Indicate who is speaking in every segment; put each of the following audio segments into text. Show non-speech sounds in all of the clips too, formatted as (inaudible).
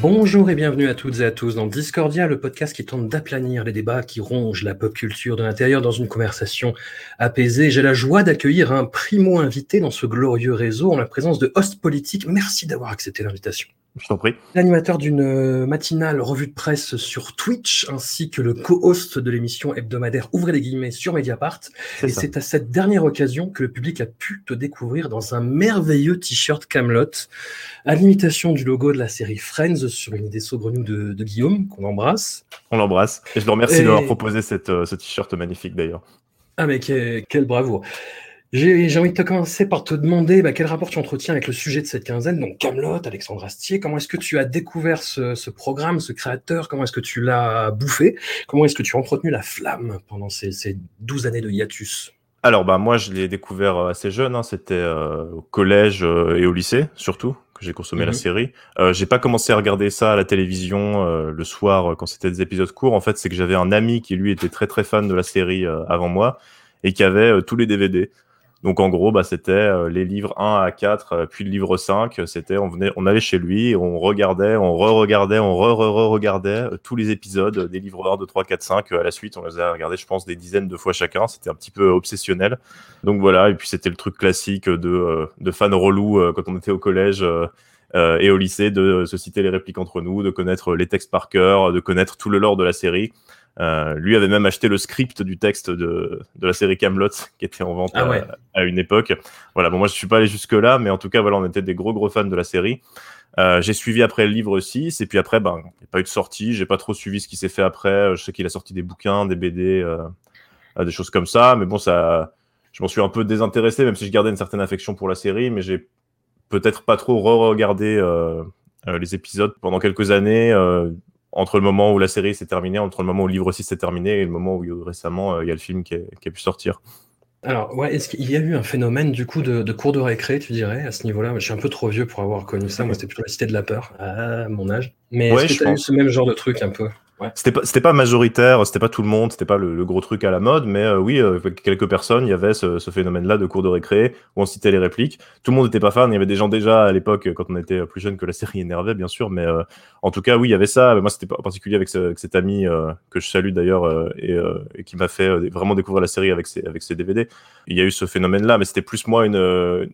Speaker 1: Bonjour et bienvenue à toutes et à tous dans Discordia, le podcast qui tente d'aplanir les débats qui rongent la pop culture de l'intérieur dans une conversation apaisée. J'ai la joie d'accueillir un primo invité dans ce glorieux réseau en la présence de host politique. Merci d'avoir accepté l'invitation.
Speaker 2: Je t'en prie.
Speaker 1: L'animateur d'une euh, matinale revue de presse sur Twitch, ainsi que le co-host de l'émission hebdomadaire Ouvrez les guillemets sur Mediapart. Et c'est à cette dernière occasion que le public a pu te découvrir dans un merveilleux t-shirt Camelot, à l'imitation du logo de la série Friends sur une idée saugrenue de, de Guillaume, qu'on embrasse.
Speaker 2: On l'embrasse. Et je le remercie
Speaker 1: Et-
Speaker 2: de m'avoir proposé cette, euh, ce t-shirt magnifique d'ailleurs.
Speaker 1: Ah mais quel, quel bravoure. J'ai envie de te commencer par te demander bah, quel rapport tu entretiens avec le sujet de cette quinzaine, donc Camelot, Alexandre Astier. Comment est-ce que tu as découvert ce, ce programme, ce créateur? Comment est-ce que tu l'as bouffé? Comment est-ce que tu as entretenu la flamme pendant ces, ces 12 années de hiatus?
Speaker 2: Alors, bah, moi, je l'ai découvert euh, assez jeune. hein. C'était euh, au collège euh, et au lycée, surtout, que j'ai consommé la
Speaker 1: Mhm.
Speaker 2: série. Euh, j'ai pas commencé à regarder ça à la télévision euh, le soir euh, quand c'était des épisodes courts. En fait, c'est que j'avais un ami qui, lui, était très très fan de la série euh, avant moi et qui avait tous les DVD. Donc, en gros, bah, c'était euh, les livres 1 à 4, euh, puis le livre 5. C'était, on venait, on allait chez lui, on regardait, on re-regardait, on re-re-regardait euh, tous les épisodes euh, des livres 1, 2, 3, 4, 5. euh, à la suite, on les a regardés, je pense, des dizaines de fois chacun. C'était un petit peu obsessionnel. Donc voilà, et puis c'était le truc classique de, euh, de fans relous euh, quand on était au collège euh, euh, et au lycée, de euh, se citer les répliques entre nous, de connaître les textes par cœur, de connaître tout le lore de la série. Euh, lui avait même acheté le script du texte de, de la série Camelot (laughs) qui était en vente
Speaker 1: Ah
Speaker 2: à-
Speaker 1: ouais.
Speaker 2: à, une époque. Voilà, bon moi je suis pas allé jusque là, mais en tout cas voilà, on était des gros gros fans de la série. Euh, j'ai suivi après le livre 6 et puis après ben il n'y a pas eu de sortie, j'ai pas trop suivi ce qui s'est fait après. Je sais qu'il a sorti des bouquins, des BD, euh, euh, des choses comme ça, mais bon ça je m'en suis un peu désintéressé, même si je gardais une certaine affection pour la série, mais j'ai peut-être pas trop re-regardé euh, euh, les épisodes pendant quelques années, euh, entre le moment où la série s'est terminée, entre le moment où le livre 6 s'est terminé et le moment où euh, récemment euh, il y a le film qui, est- qui a pu sortir.
Speaker 1: Alors, ouais, est-ce qu'il y a eu un phénomène du coup de, de cours de récré, tu dirais, à ce niveau-là? Je suis un peu trop vieux pour avoir connu ça. Moi, c'était plutôt la cité de la peur, à mon âge. Mais
Speaker 2: Ouais,
Speaker 1: est-ce que tu as eu ce même genre de truc un peu?
Speaker 2: C'était pas, c'était pas majoritaire, c'était pas tout le monde, c'était pas le, gros truc à la mode, mais euh, oui, euh, quelques personnes, il y avait ce, ce phénomène-là de cours de récré où on citait les répliques. Tout le monde n'était pas fan, il y avait des gens déjà à l'époque, quand on était plus jeune, que la série énervait, bien sûr, mais euh, en tout cas, oui, il y avait ça. Moi, c'était en particulier avec, ce- avec cet ami euh, que je salue d'ailleurs euh, et, euh, qui m'a fait euh, vraiment découvrir la série avec ses, avec ses DVD. Il y a eu ce phénomène-là, mais c'était plus moi une, euh,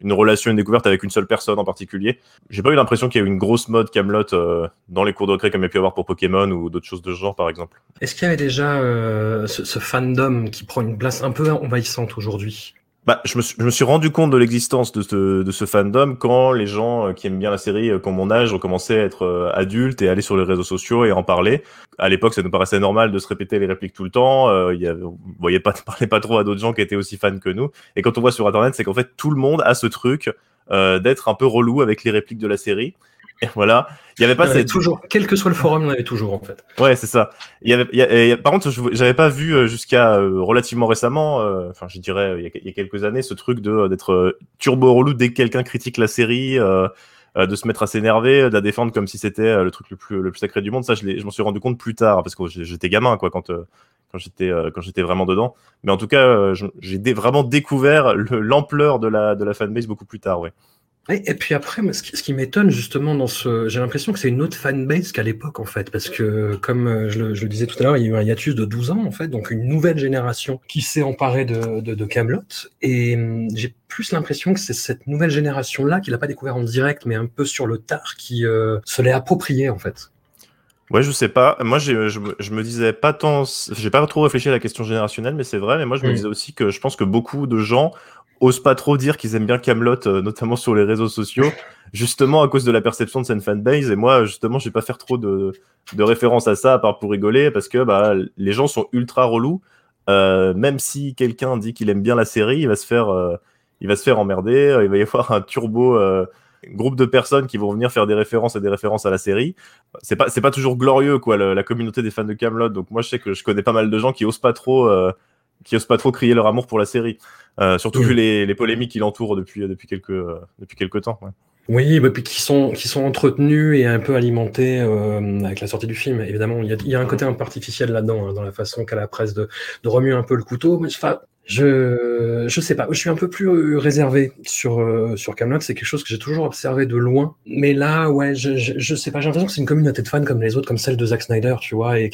Speaker 2: une, relation, une découverte avec une seule personne en particulier. J'ai pas eu l'impression qu'il y a eu une grosse mode Camelot euh, dans les cours de récré comme il y a pu avoir pour Pokémon ou d'autres choses de ce genre, par exemple.
Speaker 1: Est-ce qu'il y avait déjà euh, ce, ce fandom qui prend une place un peu envahissante aujourd'hui?
Speaker 2: Bah, je, me suis, je me suis rendu compte de l'existence de ce, de ce fandom quand les gens euh, qui aiment bien la série, euh, qui ont mon âge, ont commencé à être euh, adultes et aller sur les réseaux sociaux et en parler. À l'époque, ça nous paraissait normal de se répéter les répliques tout le temps. Euh, y avait, on voyait pas, (laughs) parlait pas trop à d'autres gens qui étaient aussi fans que nous. Et quand on voit sur Internet, c'est qu'en fait, tout le monde a ce truc euh, d'être un peu relou avec les répliques de la série. Voilà. Il y avait
Speaker 1: Il
Speaker 2: pas
Speaker 1: y en avait
Speaker 2: cette,
Speaker 1: toujours, quel que soit le forum, il y en avait toujours en fait.
Speaker 2: Ouais, c'est ça. Il y avait, il y a- et par contre, je- j'avais pas vu euh, jusqu'à euh, relativement récemment, euh, enfin, je dirais il y, a, il y a quelques années, ce truc de euh, d'être euh, turbo relou dès que quelqu'un critique la série, euh, euh, de se mettre à s'énerver, de la défendre comme si c'était euh, le truc le plus le plus sacré du monde. Ça, je, l'ai- je m'en suis rendu compte plus tard parce que j'étais gamin, quoi, quand euh, quand j'étais euh, quand j'étais vraiment dedans. Mais en tout cas, euh, j'ai dé- vraiment découvert le- l'ampleur de la de la fanbase beaucoup plus tard, ouais.
Speaker 1: Et, puis après, ce qui, m'étonne justement dans ce, j'ai l'impression que c'est une autre fanbase qu'à l'époque en fait, parce que comme euh, je le, je le disais tout à l'heure, il y a eu un hiatus de 12 ans en fait, donc une nouvelle génération qui s'est emparée de, de, de Camelot, et hum, j'ai plus l'impression que c'est cette nouvelle génération là qui l'a pas découvert en direct, mais un peu sur le tard, qui euh, se l'est approprié en fait.
Speaker 2: Ouais, je sais pas. Moi, je, je, me disais pas tant. J'ai pas trop réfléchi à la question générationnelle, mais c'est vrai. Mais moi, je me disais aussi que je pense que beaucoup de gens osent pas trop dire qu'ils aiment bien Camelot, euh, notamment sur les réseaux sociaux, (laughs) justement à cause de la perception de cette fanbase. Et moi, justement, je vais pas faire trop de, de références à ça, à part pour rigoler, parce que bah, les gens sont ultra relous. Euh, même si quelqu'un dit qu'il aime bien la série, il va se faire, euh, il va se faire emmerder. Il va y avoir un turbo groupe de personnes qui vont venir faire des références et des références à la série. C'est pas, c'est pas toujours glorieux, quoi, la communauté des fans de Camelot. Donc moi, je sais que je connais pas mal de gens qui osent pas trop qui osent pas trop crier leur amour pour la série. Euh, surtout vu les, les, polémiques qui l'entourent depuis, depuis, quelques, depuis quelques temps.
Speaker 1: Oui, bah, puis qui sont, qui sont entretenus et un peu alimentés euh, avec la sortie du film. Évidemment, il y a, il y a un côté un peu artificiel là-dedans, hein, dans la façon qu'a la presse de, de remuer un peu le couteau. Mais enfin, je je sais pas, je suis un peu plus euh, réservé sur euh, sur Camelot, c'est quelque chose que j'ai toujours observé de loin. Mais là, ouais, je je, je sais pas, j'ai l'impression que c'est une communauté de fans comme les autres, comme celle de Zack Snyder, tu vois, et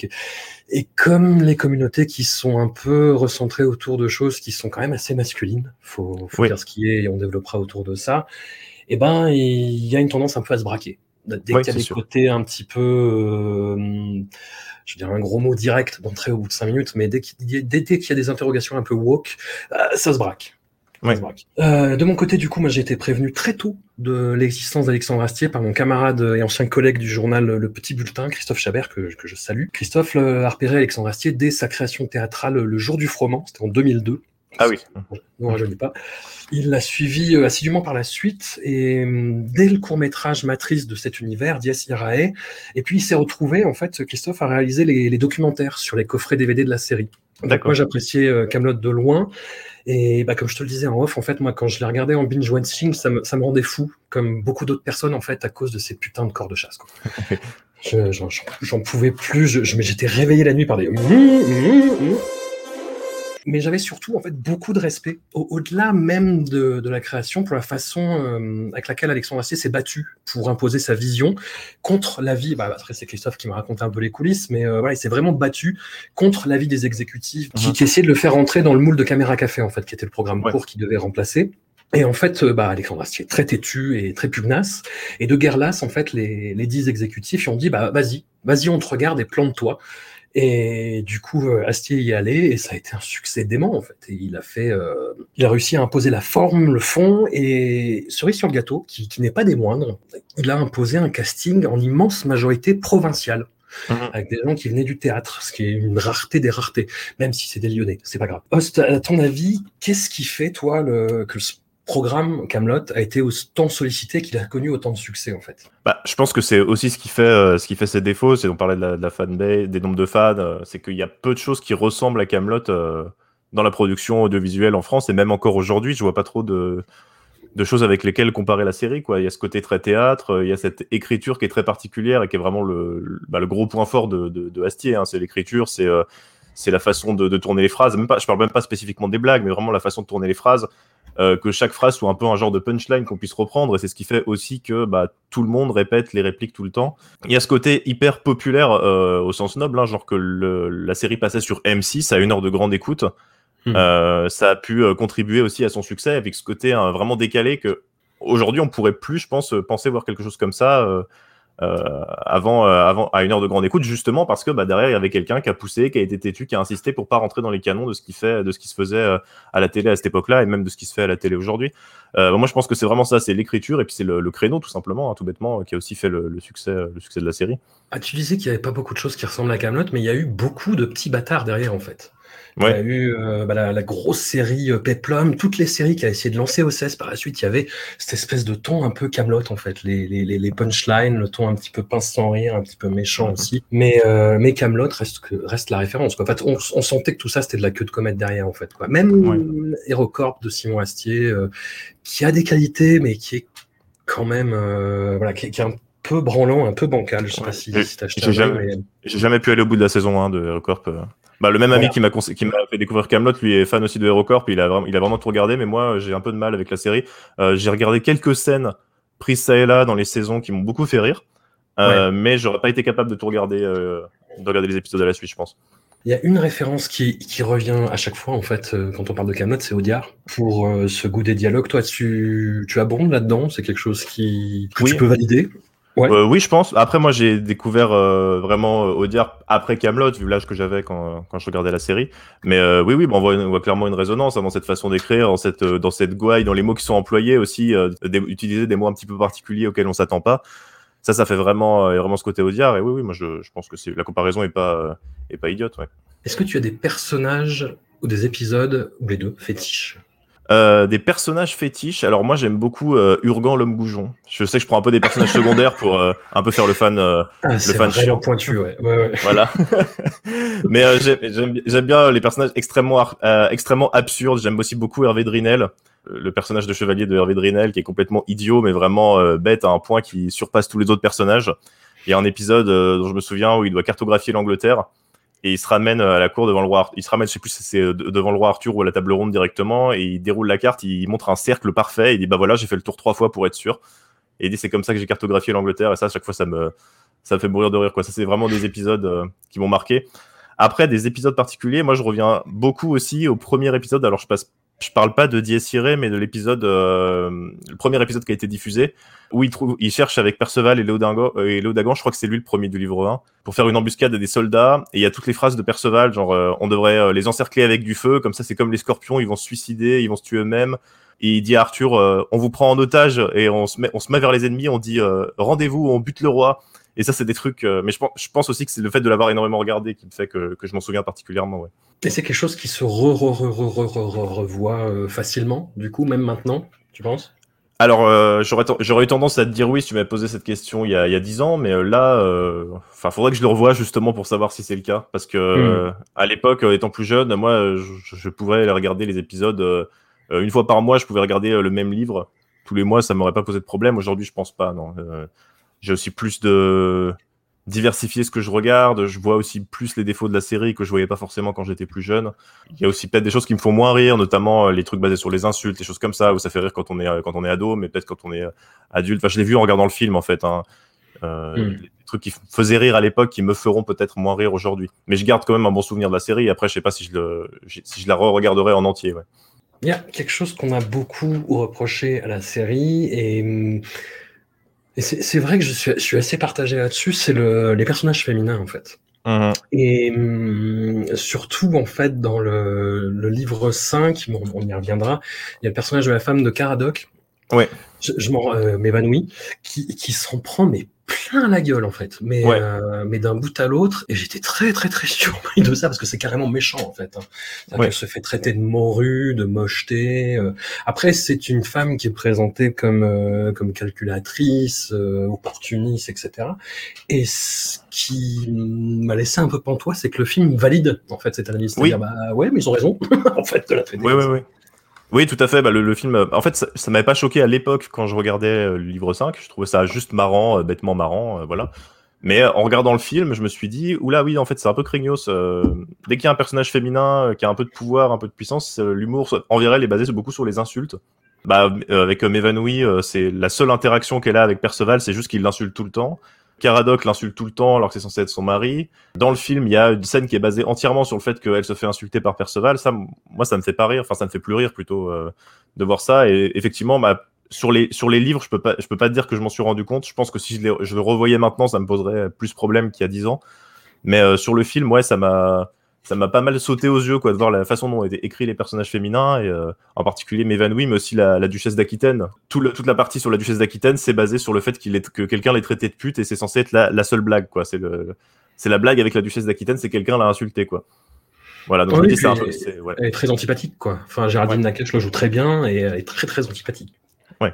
Speaker 1: et comme les communautés qui sont un peu recentrées autour de choses qui sont quand même assez masculines, faut faut dire ce qui est et on développera autour de ça. Et eh ben, il y a une tendance un peu à se braquer. Dès qu'il y a des côtés un petit peu euh, je dirais un gros mot direct d'entrée au bout de cinq minutes, mais dès qu'il y, a des interrogations un peu woke, euh, ça se braque. Euh, de mon côté, du coup, moi j'ai été prévenu très tôt de l'existence d'Alexandre Astier par mon camarade et ancien collègue du journal Le Petit Bulletin, Christophe Chabert, que, je salue. Christophe a repéré Alexandre Astier dès sa création théâtrale Le Jour du Froment, c'était en 2002.
Speaker 2: Ah oui.
Speaker 1: Non, je pas. Il l'a suivi euh, assidûment par la suite et hum, dès le court métrage matrice de cet univers, Dies Irae, et puis il s'est retrouvé en fait, Christophe a réalisé les, documentaires sur les coffrets DVD de la série. Donc moi j'appréciais euh, Camelot de loin et bah, comme je te le disais en off, en fait moi quand je l'ai regardé en binge watching, ça me, ça me rendait fou, comme beaucoup d'autres personnes en fait à cause de ces putains de corps de chasse. (laughs) J'en pouvais plus, je, j'étais réveillé la nuit par des mais j'avais surtout en fait beaucoup de respect au-delà même de, de, la création pour la façon euh, avec laquelle Alexandre Astier s'est battu pour imposer sa vision contre l'avis. Bah, après c'est Christophe qui m'a raconté un peu les coulisses, mais euh, voilà, il s'est vraiment battu contre l'avis des exécutifs qui, mhm. qui, essayaient de le faire rentrer dans le moule de Caméra Café en fait, qui était le programme court qui devait remplacer. Et en fait, euh, bah, Alexandre Astier très têtu et très pugnace. Et de guerre lasse, en fait, les, les dix exécutifs ont dit, bah, vas-y, vas-y, on te regarde et plante-toi. Et du coup, euh, Astier y est allé et ça a été un succès dément en fait. Et il a fait, euh, il a réussi à imposer la forme, le fond et cerise sur le gâteau, qui, qui n'est pas des moindres, il a imposé un casting en immense majorité provinciale. Mhm. avec des gens qui venaient du théâtre, ce qui est une rareté des raretés, même si c'est des Lyonnais, c'est pas grave. Host, à ton avis, qu'est-ce qui fait, toi, le, que le programme Camelot a été autant sollicité qu'il a connu autant de succès en fait.
Speaker 2: Bah, je pense que c'est aussi ce qui fait euh, ce qui fait ses défauts, c'est on parlait de la, fanbase, des nombres de fans, euh, c'est qu'il y a peu de choses qui ressemblent à Camelot euh, dans la production audiovisuelle en France et même encore aujourd'hui, je vois pas trop de de choses avec lesquelles comparer la série quoi. Il y a ce côté très théâtre, il y a cette écriture qui est très particulière et qui est vraiment le bah, le gros point fort de de, de Astier. Hein. C'est l'écriture, c'est c'est la façon de, de, tourner les phrases. Même pas, je parle même pas spécifiquement des blagues, mais vraiment la façon de tourner les phrases. Euh, que chaque phrase soit un peu un genre de punchline qu'on puisse reprendre, et c'est ce qui fait aussi que bah, tout le monde répète les répliques tout le temps. Il y a ce côté hyper populaire euh, au sens noble, hein, genre que le, la série passait sur M6 à une heure de grande écoute. Hmm. Euh, ça a pu contribuer aussi à son succès avec ce côté hein, vraiment décalé que aujourd'hui on pourrait plus, je pense, penser voir quelque chose comme ça euh, avant, euh, avant, à une heure de grande écoute, justement parce que bah, derrière il y avait quelqu'un qui a poussé, qui a été têtu, qui a insisté pour pas rentrer dans les canons de ce qui fait, de ce qui se faisait euh, à la télé à cette époque-là et même de ce qui se fait à la télé aujourd'hui. Moi, je pense que c'est vraiment ça, c'est l'écriture et puis c'est le, créneau tout simplement, hein, tout bêtement, qui a aussi fait le, succès, le succès de la série.
Speaker 1: Ah, tu disais qu'il n'y avait pas beaucoup de choses qui ressemblent à Camelot, mais il y a eu beaucoup de petits bâtards derrière en fait. Il y a eu euh, bah, la, la, grosse série euh, Peplum, toutes les séries qui a essayé de lancer au par la suite, il y avait cette espèce de ton un peu Camelot en fait, les, les, les punchlines, le ton un petit peu pince sans rire, un petit peu méchant aussi. Mais euh, mais Camelot reste que reste la référence. Quoi. En fait, on, on sentait que tout ça c'était de la queue de comète derrière en fait. Quoi. Même ouais. HeroCorp de Simon Astier, euh, qui a des qualités, mais qui est quand même euh, voilà, qui, qui est un peu branlant, un peu bancal. Je sais pas si, si
Speaker 2: t'as acheté. J'ai jamais, mais... jamais, pu aller au bout de la saison 1 de HeroCorp. Bah, le même ami qui m'a qui m'a fait découvrir Camelot, lui est fan aussi de HeroCorp, il a vraiment, il a vraiment tout regardé, mais moi j'ai un peu de mal avec la série. Euh, j'ai regardé quelques scènes prises ça et là dans les saisons qui m'ont beaucoup fait rire, euh, ouais. mais j'aurais pas été capable de tout regarder, euh, de regarder les épisodes à la suite, je pense.
Speaker 1: Il y a une référence qui, qui revient à chaque fois en fait euh, quand on parle de Camelot, c'est Audiard. Pour euh, ce goût des dialogues, toi tu, tu abondes là-dedans, c'est quelque chose qui que oui. tu peux valider?
Speaker 2: Euh, oui, je pense. Après, moi, j'ai découvert euh, vraiment euh, Audiard après Camelot, vu l'âge que j'avais quand, quand je regardais la série. Mais euh, oui, oui, bon, on, voit, on, voit, clairement une résonance hein, dans cette façon d'écrire, dans cette, dans cette gouaille, dans les mots qui sont employés aussi, des, utiliser des mots un petit peu particuliers auxquels on s'attend pas. Ça, ça fait vraiment, vraiment ce côté Audiard. Et oui, oui, moi, je, je pense que la comparaison est pas, est pas idiote. Ouais.
Speaker 1: Est-ce que tu as des personnages ou des épisodes, ou les deux, fétiches?
Speaker 2: Euh, des personnages fétiches. Alors moi j'aime beaucoup euh, Urgan l'homme goujon. Je sais que je prends un peu des personnages secondaires pour euh, un peu faire le fan. Euh,
Speaker 1: ah,
Speaker 2: le fan
Speaker 1: pointu, ouais. ouais, ouais.
Speaker 2: Voilà. (laughs) Mais euh, j'aime bien les personnages extrêmement extrêmement absurdes. J'aime aussi beaucoup Hervé Drinel, le personnage de chevalier de Hervé Drinel qui est complètement idiot mais vraiment bête à un point qui surpasse tous les autres personnages. Il y a un épisode dont je me souviens où il doit cartographier l'Angleterre et il se ramène euh, à la cour devant le roi. Il se ramène, je sais plus c'est euh, devant le roi Arthur ou à la table ronde directement, et il déroule la carte. Il montre un cercle parfait. Et il dit bah voilà, j'ai fait le tour trois fois pour être sûr. Et il dit c'est comme ça que j'ai cartographié l'Angleterre. Et ça, à chaque fois, ça me ça me fait mourir de rire. Quoi. Ça, c'est vraiment des épisodes euh, qui m'ont marqué. Après, des épisodes particuliers, moi, je reviens beaucoup aussi au premier épisode. Alors, je passe je parle pas de Irae, mais de l'épisode, euh, le premier épisode qui a été diffusé, où il, trouve, il cherche avec Perceval et Léodagan, euh, et Léodagan, je crois que c'est lui le premier du livre 1, pour faire une embuscade à des soldats. Et il y a toutes les phrases de Perceval, genre euh, on devrait euh, les encercler avec du feu, comme ça c'est comme les scorpions, ils vont se suicider, ils vont se tuer eux-mêmes. Et il dit à Arthur, on vous prend en otage et on se met, on se met vers les ennemis, on dit rendez-vous, on bute le roi. Et ça, c'est des trucs. Euh, mais je pense, je pense aussi que c'est le fait de l'avoir énormément regardé qui me fait que, que je m'en souviens particulièrement. Ouais.
Speaker 1: Et c'est quelque chose qui se re, re, re, revoit euh, facilement, du coup, même maintenant, tu penses?
Speaker 2: Alors, euh, j'aurais eu tendance à te dire oui si tu m'avais posé cette question il y a, il y a 10 ans, mais là, enfin, euh, faudrait que je le revoie justement pour savoir si c'est le cas. Parce que hmm. à l'époque, étant plus jeune, moi, je, je, pouvais regarder les épisodes une fois par mois, je pouvais regarder le même livre. Tous les mois, ça m'aurait pas posé de problème. Aujourd'hui, je pense pas, non. J'ai aussi plus de diversifier ce que je regarde. Je vois aussi plus les défauts de la série que je voyais pas forcément quand j'étais plus jeune. Il y a aussi peut-être des choses qui me font moins rire, notamment euh, les trucs basés sur les insultes, les choses comme ça où ça fait rire quand on est euh, quand on est ado, mais peut-être quand on est euh, adulte. Enfin, je l'ai vu en regardant le film en fait. Hein. Euh, mm. Les trucs qui faisaient rire à l'époque, qui me feront peut-être moins rire aujourd'hui. Mais je garde quand même un bon souvenir de la série. après, je sais pas si je le si je la re-regarderai en entier. Ouais.
Speaker 1: Il y a quelque chose qu'on a beaucoup reproché à la série et hum, et c'est vrai que je suis, je suis assez partagé là-dessus, c'est le, les personnages féminins en fait. Mmh. Et hum, surtout en fait dans le, le livre 5, bon, on y reviendra, il y a le personnage de la femme de Caradoc.
Speaker 2: Ouais.
Speaker 1: Je, je m'en euh, m'évanouis, qui, qui s'en prend mais plein la gueule en fait, mais euh, mais d'un bout à l'autre, et j'étais très très très surpris de ça parce que c'est carrément méchant en fait. Hein. Ouais. Elle se fait traiter de morue, de mocheté. Euh. Après, c'est une femme qui est présentée comme euh, comme calculatrice, opportuniste, etc. Et ce qui m'a laissé un peu pantois, c'est que le film valide en fait cette analyse. Oui. Bah ouais, mais ils ont raison (laughs) en fait de la traiter.
Speaker 2: Oui, oui, oui. Oui, tout à fait. Bah, le, le, film, en fait, ça, ça m'avait pas choqué à l'époque quand je regardais euh, le livre 5. Je trouvais ça juste marrant, euh, bêtement marrant, euh, voilà. Mais en regardant le film, je me suis dit, oula, oui, en fait, c'est un peu craignos. dès qu'il y a un personnage féminin qui a un peu de pouvoir, un peu de puissance, l'humour envers elle est basé beaucoup sur les insultes. Bah, avec Mévanoui, c'est la seule interaction qu'elle a avec Perceval, c'est juste qu'il l'insulte tout le temps. Caradoc l'insulte tout le temps alors que c'est censé être son mari. Dans le film, il y a une scène qui est basée entièrement sur le fait qu'elle se fait insulter par Perceval. Ça, moi, ça me fait pas rire. Enfin, ça me fait plus rire plutôt euh, de voir ça. Et effectivement, bah, sur les livres, je peux pas je peux pas dire que je m'en suis rendu compte. Je pense que si je, je le revoyais maintenant, ça me poserait plus problème qu'il y a dix ans. Mais euh, sur le film, ouais, ça m'a ça m'a pas mal sauté aux yeux quoi de voir la façon dont étaient écrits les personnages féminins et euh, en particulier Mévanoui mais aussi la, la duchesse d'Aquitaine Tout toute la partie sur la duchesse d'Aquitaine c'est basé sur le fait qu'il est que quelqu'un l'ait traité de pute et c'est censé être la, la seule blague quoi c'est le c'est la blague avec la duchesse d'Aquitaine c'est quelqu'un l'a insulté quoi voilà donc
Speaker 1: oui, ça ouais. elle est très antipathique quoi enfin Géraldine ouais. le joue très bien et elle est très très antipathique
Speaker 2: ouais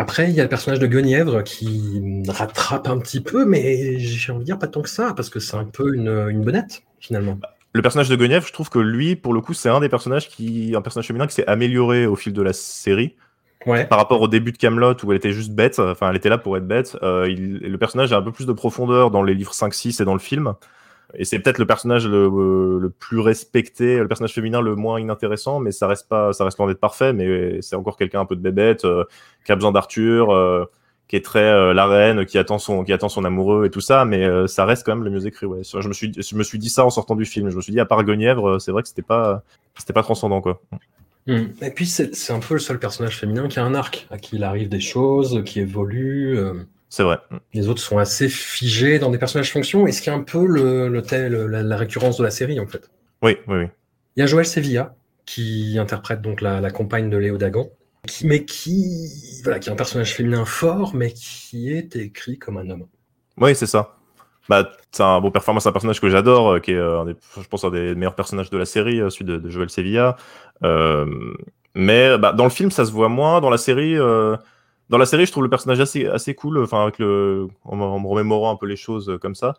Speaker 1: après, il y a le personnage de Guenièvre qui rattrape un petit peu, mais j'ai envie de dire pas tant que ça, parce que c'est un peu une, une bonnette, finalement. Bah,
Speaker 2: le personnage de Guenièvre, je trouve que lui, pour le coup, c'est un des personnages qui, un personnage féminin qui s'est amélioré au fil de la série.
Speaker 1: Ouais.
Speaker 2: Par rapport au début de Camelot où elle était juste bête, enfin elle était là pour être bête, euh, il, le personnage a un peu plus de profondeur dans les livres 5-6 et dans le film. Et c'est peut-être le personnage le, euh, le, plus respecté, le personnage féminin le moins inintéressant, mais ça reste pas, ça reste loin d'être parfait, mais c'est encore quelqu'un un peu de bébête, euh, qui a besoin d'Arthur, euh, qui est très euh, la reine, qui attend son, qui attend son amoureux et tout ça, mais euh, ça reste quand même le mieux écrit. Ouais. Je me suis, je me suis dit ça en sortant du film. Je me suis dit à part Guenièvre, euh, c'est vrai que c'était pas, c'était pas transcendant quoi.
Speaker 1: Mmh. Et puis c'est un peu le seul personnage féminin qui a un arc, à qui il arrive des choses, qui évolue. Euh...
Speaker 2: C'est vrai.
Speaker 1: Les autres sont assez figés dans des personnages fonctions, et ce qui est un peu le, le tel, la, la, récurrence de la série, en fait.
Speaker 2: Oui, oui, oui.
Speaker 1: Il y a Joël Sevilla, qui interprète donc la, la compagne de Léo Dagan, mais qui, voilà, qui est un personnage féminin fort, mais qui est écrit comme un homme.
Speaker 2: Oui, c'est ça. Bah, c'est un bon performance, un personnage que j'adore, euh, qui est, euh, un des, je pense, un des meilleurs personnages de la série, euh, celui de, de Joël Sevilla. Mais bah, dans le film, ça se voit moins. Dans la série, dans la série, je trouve le personnage assez, assez cool. Avec le, en, en, me remémorant un peu les choses comme ça.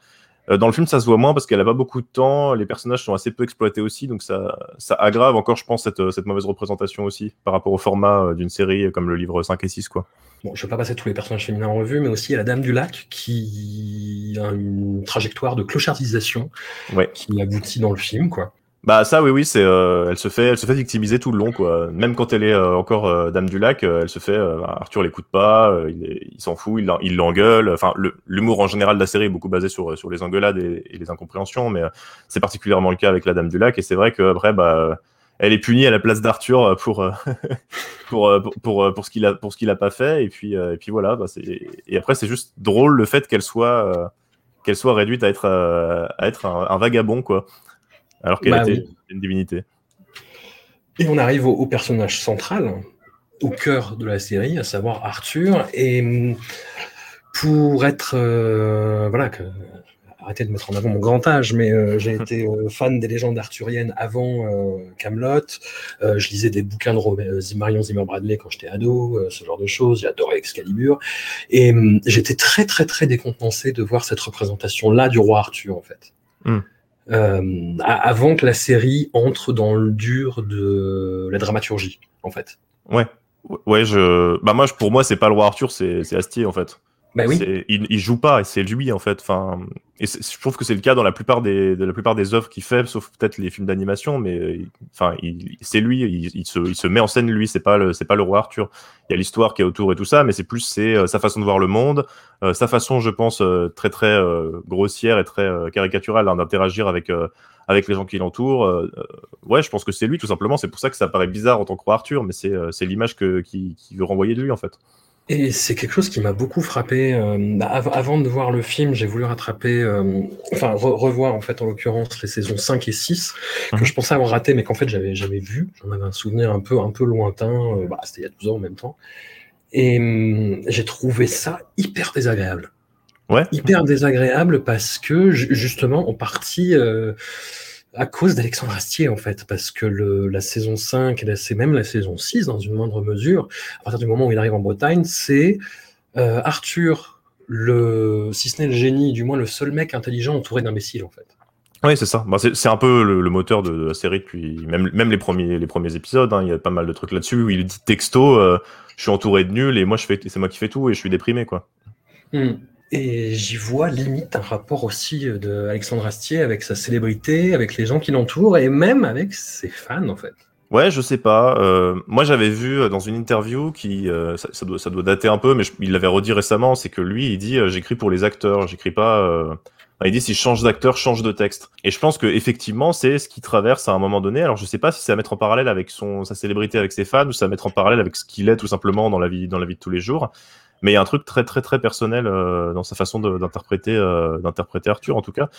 Speaker 2: Euh, dans le film, ça se voit moins parce qu'elle a pas beaucoup de temps. Les personnages sont assez peu exploités aussi, donc ça, ça aggrave encore, je pense, cette, cette mauvaise représentation aussi par rapport au format d'une série comme le livre 5 et 6, quoi.
Speaker 1: Bon, je ne vais pas passer tous les personnages féminins en revue, mais aussi a la Dame du Lac qui a une trajectoire de clochardisation
Speaker 2: ouais.
Speaker 1: qui aboutit dans le film, quoi.
Speaker 2: Bah ça oui oui c'est euh, elle se fait elle se fait victimiser tout le long quoi même quand elle est euh, encore euh, dame du lac elle se fait Arthur l'écoute pas il s'en fout il l'engueule enfin l'humour en général de la série est beaucoup basé sur sur les engueulades et, et les incompréhensions mais c'est particulièrement le cas avec la dame du lac et c'est vrai que après bah elle est punie à la place d'Arthur (laughs) pour, pour, pour, pour, pour, ce qu'il a, pour ce qu'il a pas fait. Et puis, et puis voilà. Bah et après, c'est juste drôle le fait qu'elle soit, qu'elle soit réduite à être, à être un, un vagabond, quoi. Alors qu'elle
Speaker 1: Bah
Speaker 2: était
Speaker 1: oui.
Speaker 2: une divinité.
Speaker 1: Et on arrive au, au personnage central, au cœur de la série, à savoir Arthur. Et hum, pour être, euh, voilà, que, arrêtez de mettre en avant mon grand âge, mais euh, j'ai (laughs) été euh, fan des légendes arthuriennes avant Camelot. je lisais des bouquins de Robert- Marion Zimmer Bradley quand j'étais ado, ce genre de choses. J'adorais Excalibur. Et hum, j'étais très, très, très décontenancé de voir cette représentation-là du roi Arthur, en fait.
Speaker 2: Hmm.
Speaker 1: Euh, avant que la série entre dans le dur de la dramaturgie, en fait.
Speaker 2: Ouais. Ouais, je. Bah moi, pour moi, c'est pas le roi Arthur, c'est Astier en fait.
Speaker 1: Bah oui.
Speaker 2: Il, il joue pas, et c'est lui en fait. Enfin, et je trouve que c'est le cas dans la plupart des, de la plupart des œuvres qu'il fait, sauf peut-être les films d'animation, mais euh, enfin, c'est lui, il, se, il se met en scène lui. C'est pas le, c'est pas le roi Arthur. Il y a l'histoire qui est autour et tout ça, mais c'est plus c'est euh, sa façon de voir le monde, euh, sa façon, je pense, euh, très très euh, grossière et très euh, caricaturale hein, d'interagir avec avec les gens qui l'entourent. Ouais, je pense que c'est lui tout simplement. C'est pour ça que ça paraît bizarre en tant que roi Arthur, mais c'est c'est l'image que qui, qui veut renvoyer de lui en fait.
Speaker 1: Et c'est quelque chose qui m'a beaucoup frappé. euh, av- avant de voir le film, j'ai voulu rattraper, euh, enfin re- revoir en fait en l'occurrence les saisons 5 et 6 que
Speaker 2: Mhm.
Speaker 1: je pensais avoir raté, mais qu'en fait j'avais jamais vu. J'en avais un souvenir un peu un peu lointain. euh, bah, C'était il y a 12 ans en même temps. Et hum, j'ai trouvé ça hyper désagréable.
Speaker 2: Ouais.
Speaker 1: Hyper désagréable parce que ju- justement en partie à cause d'Alexandre Astier en fait, parce que le, la saison 5 et la- c'est même la saison 6 dans une moindre mesure, à partir du moment où il arrive en Bretagne, c'est euh, Arthur, le, si ce n'est le génie, du moins le seul mec intelligent entouré d'imbéciles en fait.
Speaker 2: Oui, c'est ça. Bah, c'est un peu le, le moteur de, de la série depuis même, même les premiers les premiers épisodes. hein. Il y a pas mal de trucs là-dessus où il dit texto, euh, je suis entouré de nuls et moi je fais c'est moi qui fais tout et je suis déprimé quoi.
Speaker 1: Hmm. Et j'y vois limite un rapport aussi euh, de Alexandre Astier avec sa célébrité, avec les gens qui l'entourent et même avec ses fans en fait.
Speaker 2: Ouais, je sais pas. Euh, moi, j'avais vu euh, dans une interview qui, euh, ça, ça doit, ça doit dater un peu, mais il l'avait redit récemment, c'est que lui, il dit, euh, j'écris pour les acteurs, j'écris pas. euh, enfin, il dit, si je change d'acteur, change de texte. Et je pense que effectivement, c'est ce qui traverse à un moment donné. Alors, je sais pas si c'est à mettre en parallèle avec son sa célébrité avec ses fans ou c'est à mettre en parallèle avec ce qu'il est tout simplement dans la vie dans la vie de tous les jours. Mais il y a un truc très très très personnel euh, dans sa façon d'interpréter euh, d'interpréter Arthur en tout cas.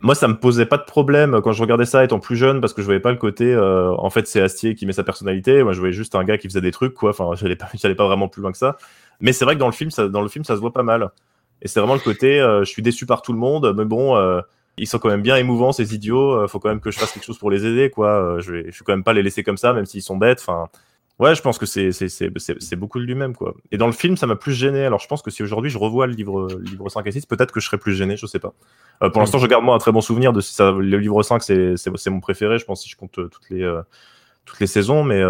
Speaker 2: Moi, ça me posait pas de problème quand je regardais ça étant plus jeune parce que je voyais pas le côté. euh, en fait, c'est Astier qui met sa personnalité. Moi, je voyais juste un gars qui faisait des trucs, quoi. Enfin, (laughs) j'allais pas, j'allais pas vraiment plus loin que ça. Mais c'est vrai que dans le film, ça, dans le film, ça se voit pas mal. Et c'est vraiment le côté. euh, je suis déçu par tout le monde, mais bon. euh, ils sont quand même bien émouvants, ces idiots. euh, faut quand même que je fasse quelque chose pour les aider, quoi. Je vais, je vais quand même pas les laisser comme ça, même s'ils sont bêtes. Enfin, ouais, je pense que c'est, beaucoup de lui-même, quoi. Et dans le film, ça m'a plus gêné. Alors, je pense que si aujourd'hui je revois le livre, le livre 5 et 6, peut-être que je serais plus gêné, je sais pas. Euh, pour l'instant, je garde moi un très bon souvenir de ça. Le livre 5, c'est, mon préféré, je pense, si je compte euh, toutes les, euh, toutes les saisons. Mais,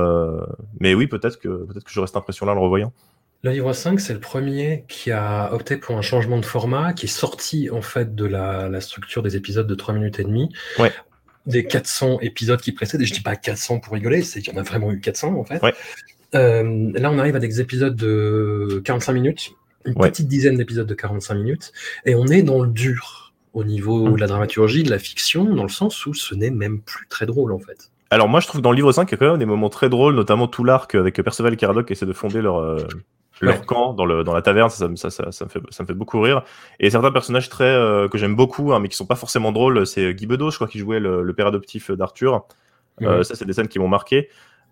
Speaker 2: mais oui, peut-être que, peut-être que j'aurai cette impression-là en le revoyant.
Speaker 1: Le livre 5, c'est le premier qui a opté pour un changement de format, qui est sorti en fait de la, la structure des épisodes de 3 minutes et demie.
Speaker 2: Ouais.
Speaker 1: Des 400 épisodes qui précèdent, et je dis pas 400 pour rigoler, c'est qu'il y en a vraiment eu 400 en fait.
Speaker 2: Ouais.
Speaker 1: Euh, là, on arrive à des épisodes de 45 minutes, une
Speaker 2: Ouais.
Speaker 1: petite dizaine d'épisodes de 45 minutes, et on est dans le dur au niveau de la dramaturgie, de la fiction, dans le sens où ce n'est même plus très drôle en fait.
Speaker 2: Alors moi je trouve dans le livre 5 il y a quand même des moments très drôles, notamment tout l'arc avec Perceval et Caradoc qui essaient de fonder leur, euh, leur camp dans, le, dans la taverne, ça, ça, ça, ça, me fait, ça me fait beaucoup rire. Et certains personnages très euh, que j'aime beaucoup, hein, mais qui sont pas forcément drôles, c'est Guy Bedos, je crois, qui jouait le, père adoptif d'Arthur. Euh, ça, c'est des scènes qui m'ont marqué.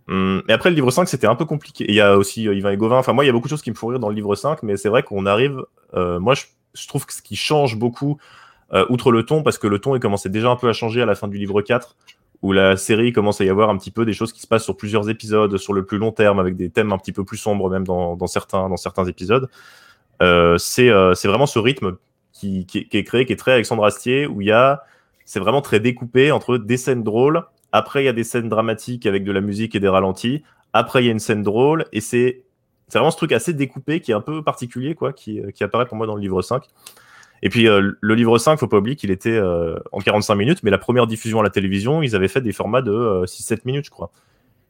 Speaker 2: Hum, et après, le livre 5, c'était un peu compliqué. Il y a aussi euh, Yvain et Gauvin. Enfin, moi, il y a beaucoup de choses qui me font rire dans le livre 5, mais c'est vrai qu'on arrive. moi, je, je, trouve que ce qui change beaucoup, outre le ton, parce que le ton, il commençait déjà un peu à changer à la fin du livre 4 où la série commence à y avoir un petit peu des choses qui se passent sur plusieurs épisodes, sur le plus long terme, avec des thèmes un petit peu plus sombres même dans, certains, épisodes. Euh, c'est euh, vraiment ce rythme qui, est créé, qui est très Alexandre Astier, où il y a, c'est vraiment très découpé entre des scènes drôles, après il y a des scènes dramatiques avec de la musique et des ralentis, après il y a une scène drôle, et c'est vraiment ce truc assez découpé qui est un peu particulier, quoi, qui, qui apparaît pour moi dans le livre 5. Et puis euh, le livre 5, faut pas oublier qu'il était euh, en 45 minutes, mais la première diffusion à la télévision, ils avaient fait des formats de 6-7 euh, minutes, je crois.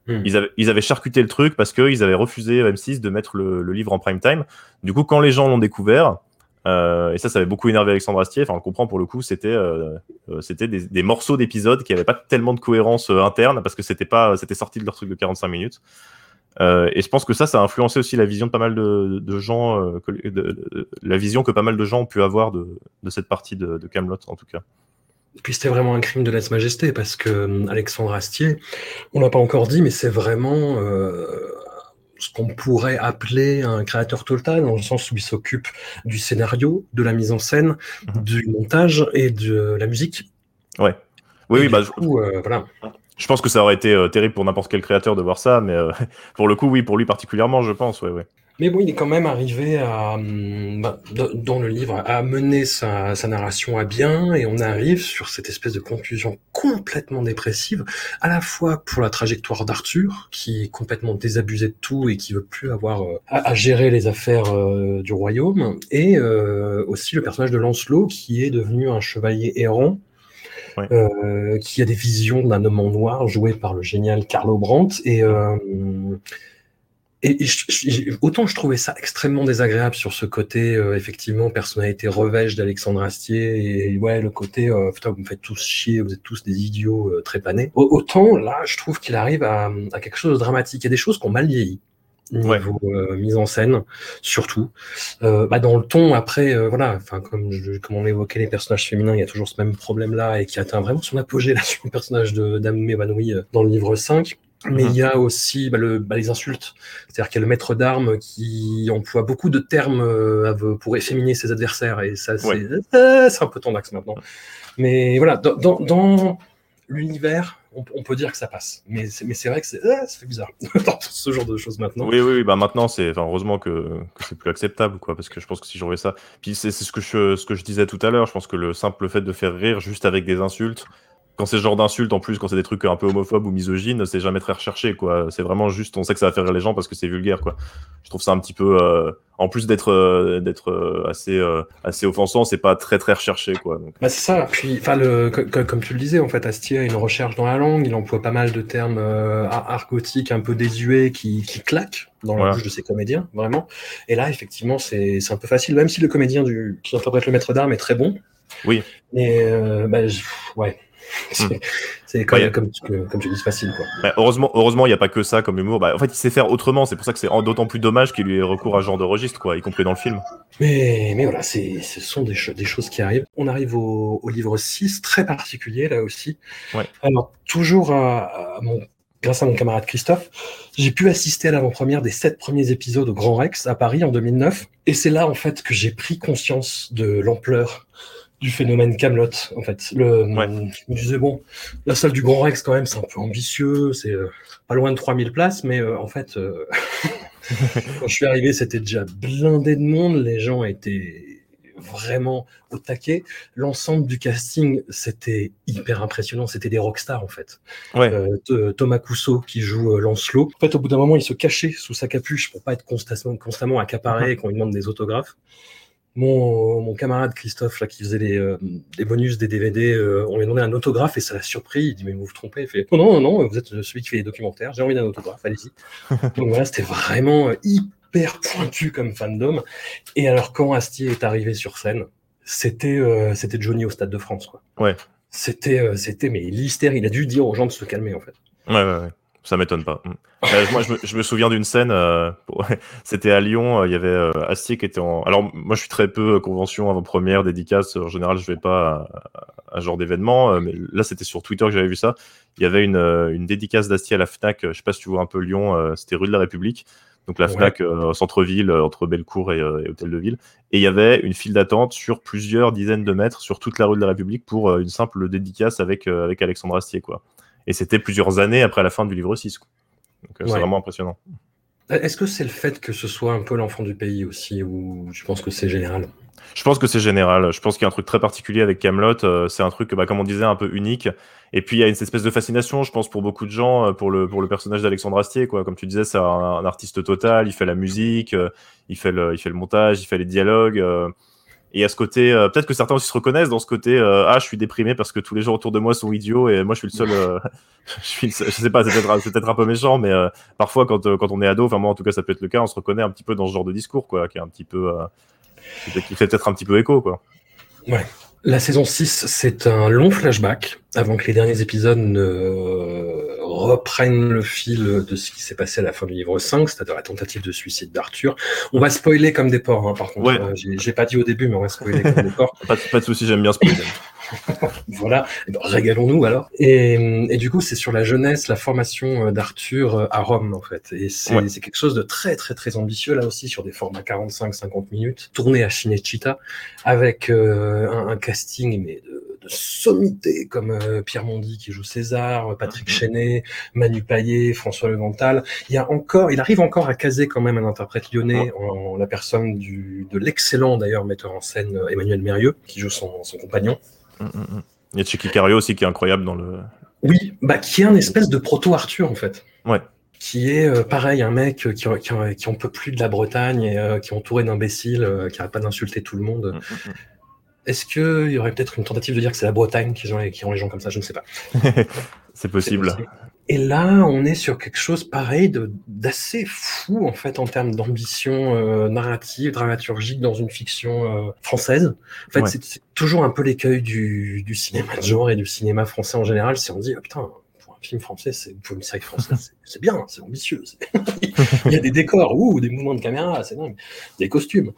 Speaker 2: Hmm. Ils, avaient, ils, avaient, charcuté le truc parce qu'ils avaient refusé M6 de mettre le, livre en prime time. Du coup, quand les gens l'ont découvert, et ça, ça avait beaucoup énervé Alexandre Astier. Enfin, on comprend pour le coup, c'était c'était des, des, morceaux d'épisodes qui n'avaient pas tellement de cohérence interne parce que c'était sorti de leur truc de 45 minutes. Euh, et je pense que ça, ça a influencé aussi la vision de pas mal de, gens, euh, la vision que pas mal de gens ont pu avoir de, cette partie de, Camelot, en tout cas.
Speaker 1: Et puis c'était vraiment un crime de lèse-majesté parce que euh, Alexandre Astier, on l'a pas encore dit, mais c'est vraiment ce qu'on pourrait appeler un créateur total, dans le sens où il s'occupe du scénario, de la mise en scène, mhm. du montage et de la musique.
Speaker 2: Ouais. Oui, oui, bah, coup, voilà. Je pense que ça aurait été euh, terrible pour n'importe quel créateur de voir ça, mais euh, (laughs) pour le coup, oui, pour lui particulièrement, je pense, ouais, ouais.
Speaker 1: Mais bon, il est quand même arrivé à, hum, bah, dans le livre, à mener sa, narration à bien, et on arrive sur cette espèce de conclusion complètement dépressive, à la fois pour la trajectoire d'Arthur, qui est complètement désabusé de tout et qui veut plus avoir euh, à, gérer les affaires du royaume, et aussi le personnage de Lancelot, qui est devenu un chevalier errant, euh, qui a des visions d'un homme en noir joué par le génial Carlo Brandt. Et, euh, et, autant je trouvais ça extrêmement désagréable sur ce côté, euh, effectivement, personnalité revêche d'Alexandre Astier, et ouais, le côté, putain, vous me faites tous chier, vous êtes tous des idiots trépanés. Autant là, je trouve qu'il arrive à, à, quelque chose de dramatique. Il y a des choses qui ont mal vieilli niveau euh, mise en scène, surtout. Euh, bah, dans le ton, après, euh, voilà, enfin comme, comme on évoquait les personnages féminins, il y a toujours ce même problème-là et qui atteint vraiment son apogée là (laughs) sur le personnage de Dame évanouie dans le livre 5. Mais il y a aussi bah, le, bah, les insultes. C'est-à-dire qu'il y a le maître d'armes qui emploie beaucoup de termes pour efféminer ses adversaires. Et ça, c'est un peu tendax maintenant. Mais voilà, dans, dans, dans l'univers, on, peut dire que ça passe. Mais c'est vrai que c'est ah, ça fait bizarre (laughs) ce genre de choses maintenant.
Speaker 2: Oui, oui, bah maintenant, c'est heureusement que, c'est plus acceptable, quoi, parce que je pense que si j'aurais ça. Puis c'est ce, que je, ce que je disais tout à l'heure, je pense que le simple fait de faire rire juste avec des insultes, quand c'est ce genre d'insultes, en plus, quand c'est des trucs un peu homophobes ou misogynes, c'est jamais très recherché, quoi. C'est vraiment juste, on sait que ça va faire rire les gens parce que c'est vulgaire, quoi. Je trouve ça un petit peu, euh, en plus d'être euh, d'être euh, assez assez offensant, c'est pas très très recherché, quoi.
Speaker 1: Bah c'est ça. Puis, enfin, le, comme tu le disais, en fait, Astier a une recherche dans la langue. Il emploie pas mal de termes argotiques un peu désuets qui, qui claquent dans la bouche de ses comédiens, vraiment. Et là, effectivement, c'est un peu facile, même si le comédien du, qui interprète le maître d'armes est très bon.
Speaker 2: Oui.
Speaker 1: Mais bah, ouais (laughs) c'est comme, comme, comme, tu dis, facile. Quoi.
Speaker 2: heureusement, heureusement, il n'y a pas que ça comme humour. Bah, en fait, il sait faire autrement. C'est pour ça que c'est d'autant plus dommage qu'il lui ait recours à ce genre de registre, quoi, y compris dans le film.
Speaker 1: Mais, mais voilà, ce sont des, des, choses qui arrivent. On arrive au, au, livre 6, très particulier là aussi.
Speaker 2: Ouais.
Speaker 1: Alors, toujours à, mon grâce à mon camarade Christophe, j'ai pu assister à l'avant-première des sept premiers épisodes au Grand Rex à Paris en 2009. Et c'est là, en fait, que j'ai pris conscience de l'ampleur du phénomène Camelot en fait. Le, Je me disais, bon, la salle du Grand Rex, quand même, c'est un peu ambitieux, c'est euh, pas loin de 3000 places, mais euh, en fait, euh, (laughs) quand je suis arrivé, c'était déjà blindé de monde, les gens étaient vraiment au taquet. L'ensemble du casting, c'était hyper impressionnant, c'était des rockstars en fait. Thomas Cousseau qui joue Lancelot. En fait, au bout d'un moment, il se cachait sous sa capuche pour pas être constamment, constamment accaparé uh-huh. quand il demande des autographes mon, camarade Christophe, là, qui faisait les, euh, bonus des DVD, euh, on lui a demandé un autographe et ça l'a surpris. Il dit Mais vous vous trompez Il fait Non, non, non, vous êtes celui qui fait les documentaires, j'ai envie d'un autographe, allez-y. (laughs) Donc voilà, c'était vraiment euh, hyper pointu comme fandom. Et alors, quand Astier est arrivé sur scène, c'était c'était Johnny au Stade de France. Quoi.
Speaker 2: Ouais.
Speaker 1: C'était, c'était mais l'hystère, il a dû dire aux gens de se calmer, en fait.
Speaker 2: Ouais, ouais, ouais. Ça m'étonne pas. Mm. moi, je me, souviens d'une scène, euh, (laughs) c'était à Lyon, il y avait Astier qui était en. Alors, moi, je suis très peu convention avant-première, dédicace. En général, je vais pas à, un genre d'événement, mais là, c'était sur Twitter que j'avais vu ça. Il y avait une, une dédicace d'Astier à la Fnac. Je sais pas si tu vois un peu Lyon, c'était rue de la République. Donc la Fnac au centre-ville, entre Bellecour et, et, Hôtel de Ville. Et il y avait une file d'attente sur plusieurs dizaines de mètres sur toute la rue de la République pour une simple dédicace avec, avec Alexandre Astier, quoi. Et c'était plusieurs années après la fin du livre 6. Donc euh, c'est vraiment impressionnant.
Speaker 1: Est-ce que c'est le fait que ce soit un peu l'enfant du pays aussi, ou je pense que c'est général?
Speaker 2: Je pense que c'est général. Je pense qu'il y a un truc très particulier avec Camelot. Euh, c'est un truc, bah, comme on disait, un peu unique. Et puis il y a une espèce de fascination, je pense, pour beaucoup de gens, euh, pour le, pour le personnage d'Alexandre Astier. Quoi. Comme tu disais, c'est un, artiste total. Il fait la musique, il fait le, il fait le montage, il fait les dialogues. Et à ce côté, euh, peut-être que certains aussi se reconnaissent dans ce côté euh, ah je suis déprimé parce que tous les gens autour de moi sont idiots et moi je suis le seul. Euh, (laughs) je, suis sais pas, c'est peut-être peut un peu méchant, mais parfois quand quand on est ado, enfin moi en tout cas ça peut être le cas, on se reconnaît un petit peu dans ce genre de discours quoi, qui est un petit peu qui fait peut-être un petit peu écho quoi.
Speaker 1: Ouais. La saison 6, c'est un long flashback avant que les derniers épisodes ne reprennent le fil de ce qui s'est passé à la fin du livre 5, c'est-à-dire la tentative de suicide d'Arthur. On va spoiler comme des porcs, hein, par contre. Euh, j'ai pas dit au début, mais on va spoiler comme des (laughs) porcs.
Speaker 2: Pas, pas de souci, j'aime bien spoiler. (laughs)
Speaker 1: voilà, eh ben, régalons-nous alors. Et, et, du coup, c'est sur la jeunesse, la formation euh, d'Arthur euh, à Rome, en fait. Et c'est quelque chose de très, très, très ambitieux, là aussi, sur des formats 45-50 minutes, tourné à Cinecittà, avec un, un, casting mais de, de sommité, comme Pierre Mondi qui joue César, Patrick mhm. Chenet, Manu Payet, François Levental. Il y a encore, il arrive encore à caser quand même un interprète lyonnais en, la personne du, de l'excellent d'ailleurs metteur en scène Emmanuel Mérieux, qui joue son, son compagnon.
Speaker 2: Mm, mm, mm. Il y a Chicky Cario aussi qui est incroyable dans le.
Speaker 1: Oui, bah qui est un espèce de proto-Arthur en fait.
Speaker 2: Ouais.
Speaker 1: Qui est euh, pareil, un mec qui, qui, qui, en peut plus de la Bretagne et euh, qui est entouré d'imbéciles, euh, qui n'arrête pas d'insulter tout le monde. Est-ce qu'il y aurait peut-être une tentative de dire que c'est la Bretagne qui ont, qui ont les gens comme ça? Je ne sais pas. (laughs)
Speaker 2: c'est possible.
Speaker 1: Et là, on est sur quelque chose pareil d'assez fou en fait en termes d'ambition euh, narrative, dramaturgique dans une fiction euh, française. En fait, c'est toujours un peu l'écueil du, du, cinéma de genre et du cinéma français en général. Si on dit oh, putain, pour un film français, c'est pour une série française, c'est bien, c'est ambitieux. (laughs) Il y a des décors, ou des mouvements de caméra, c'est dingue, des costumes.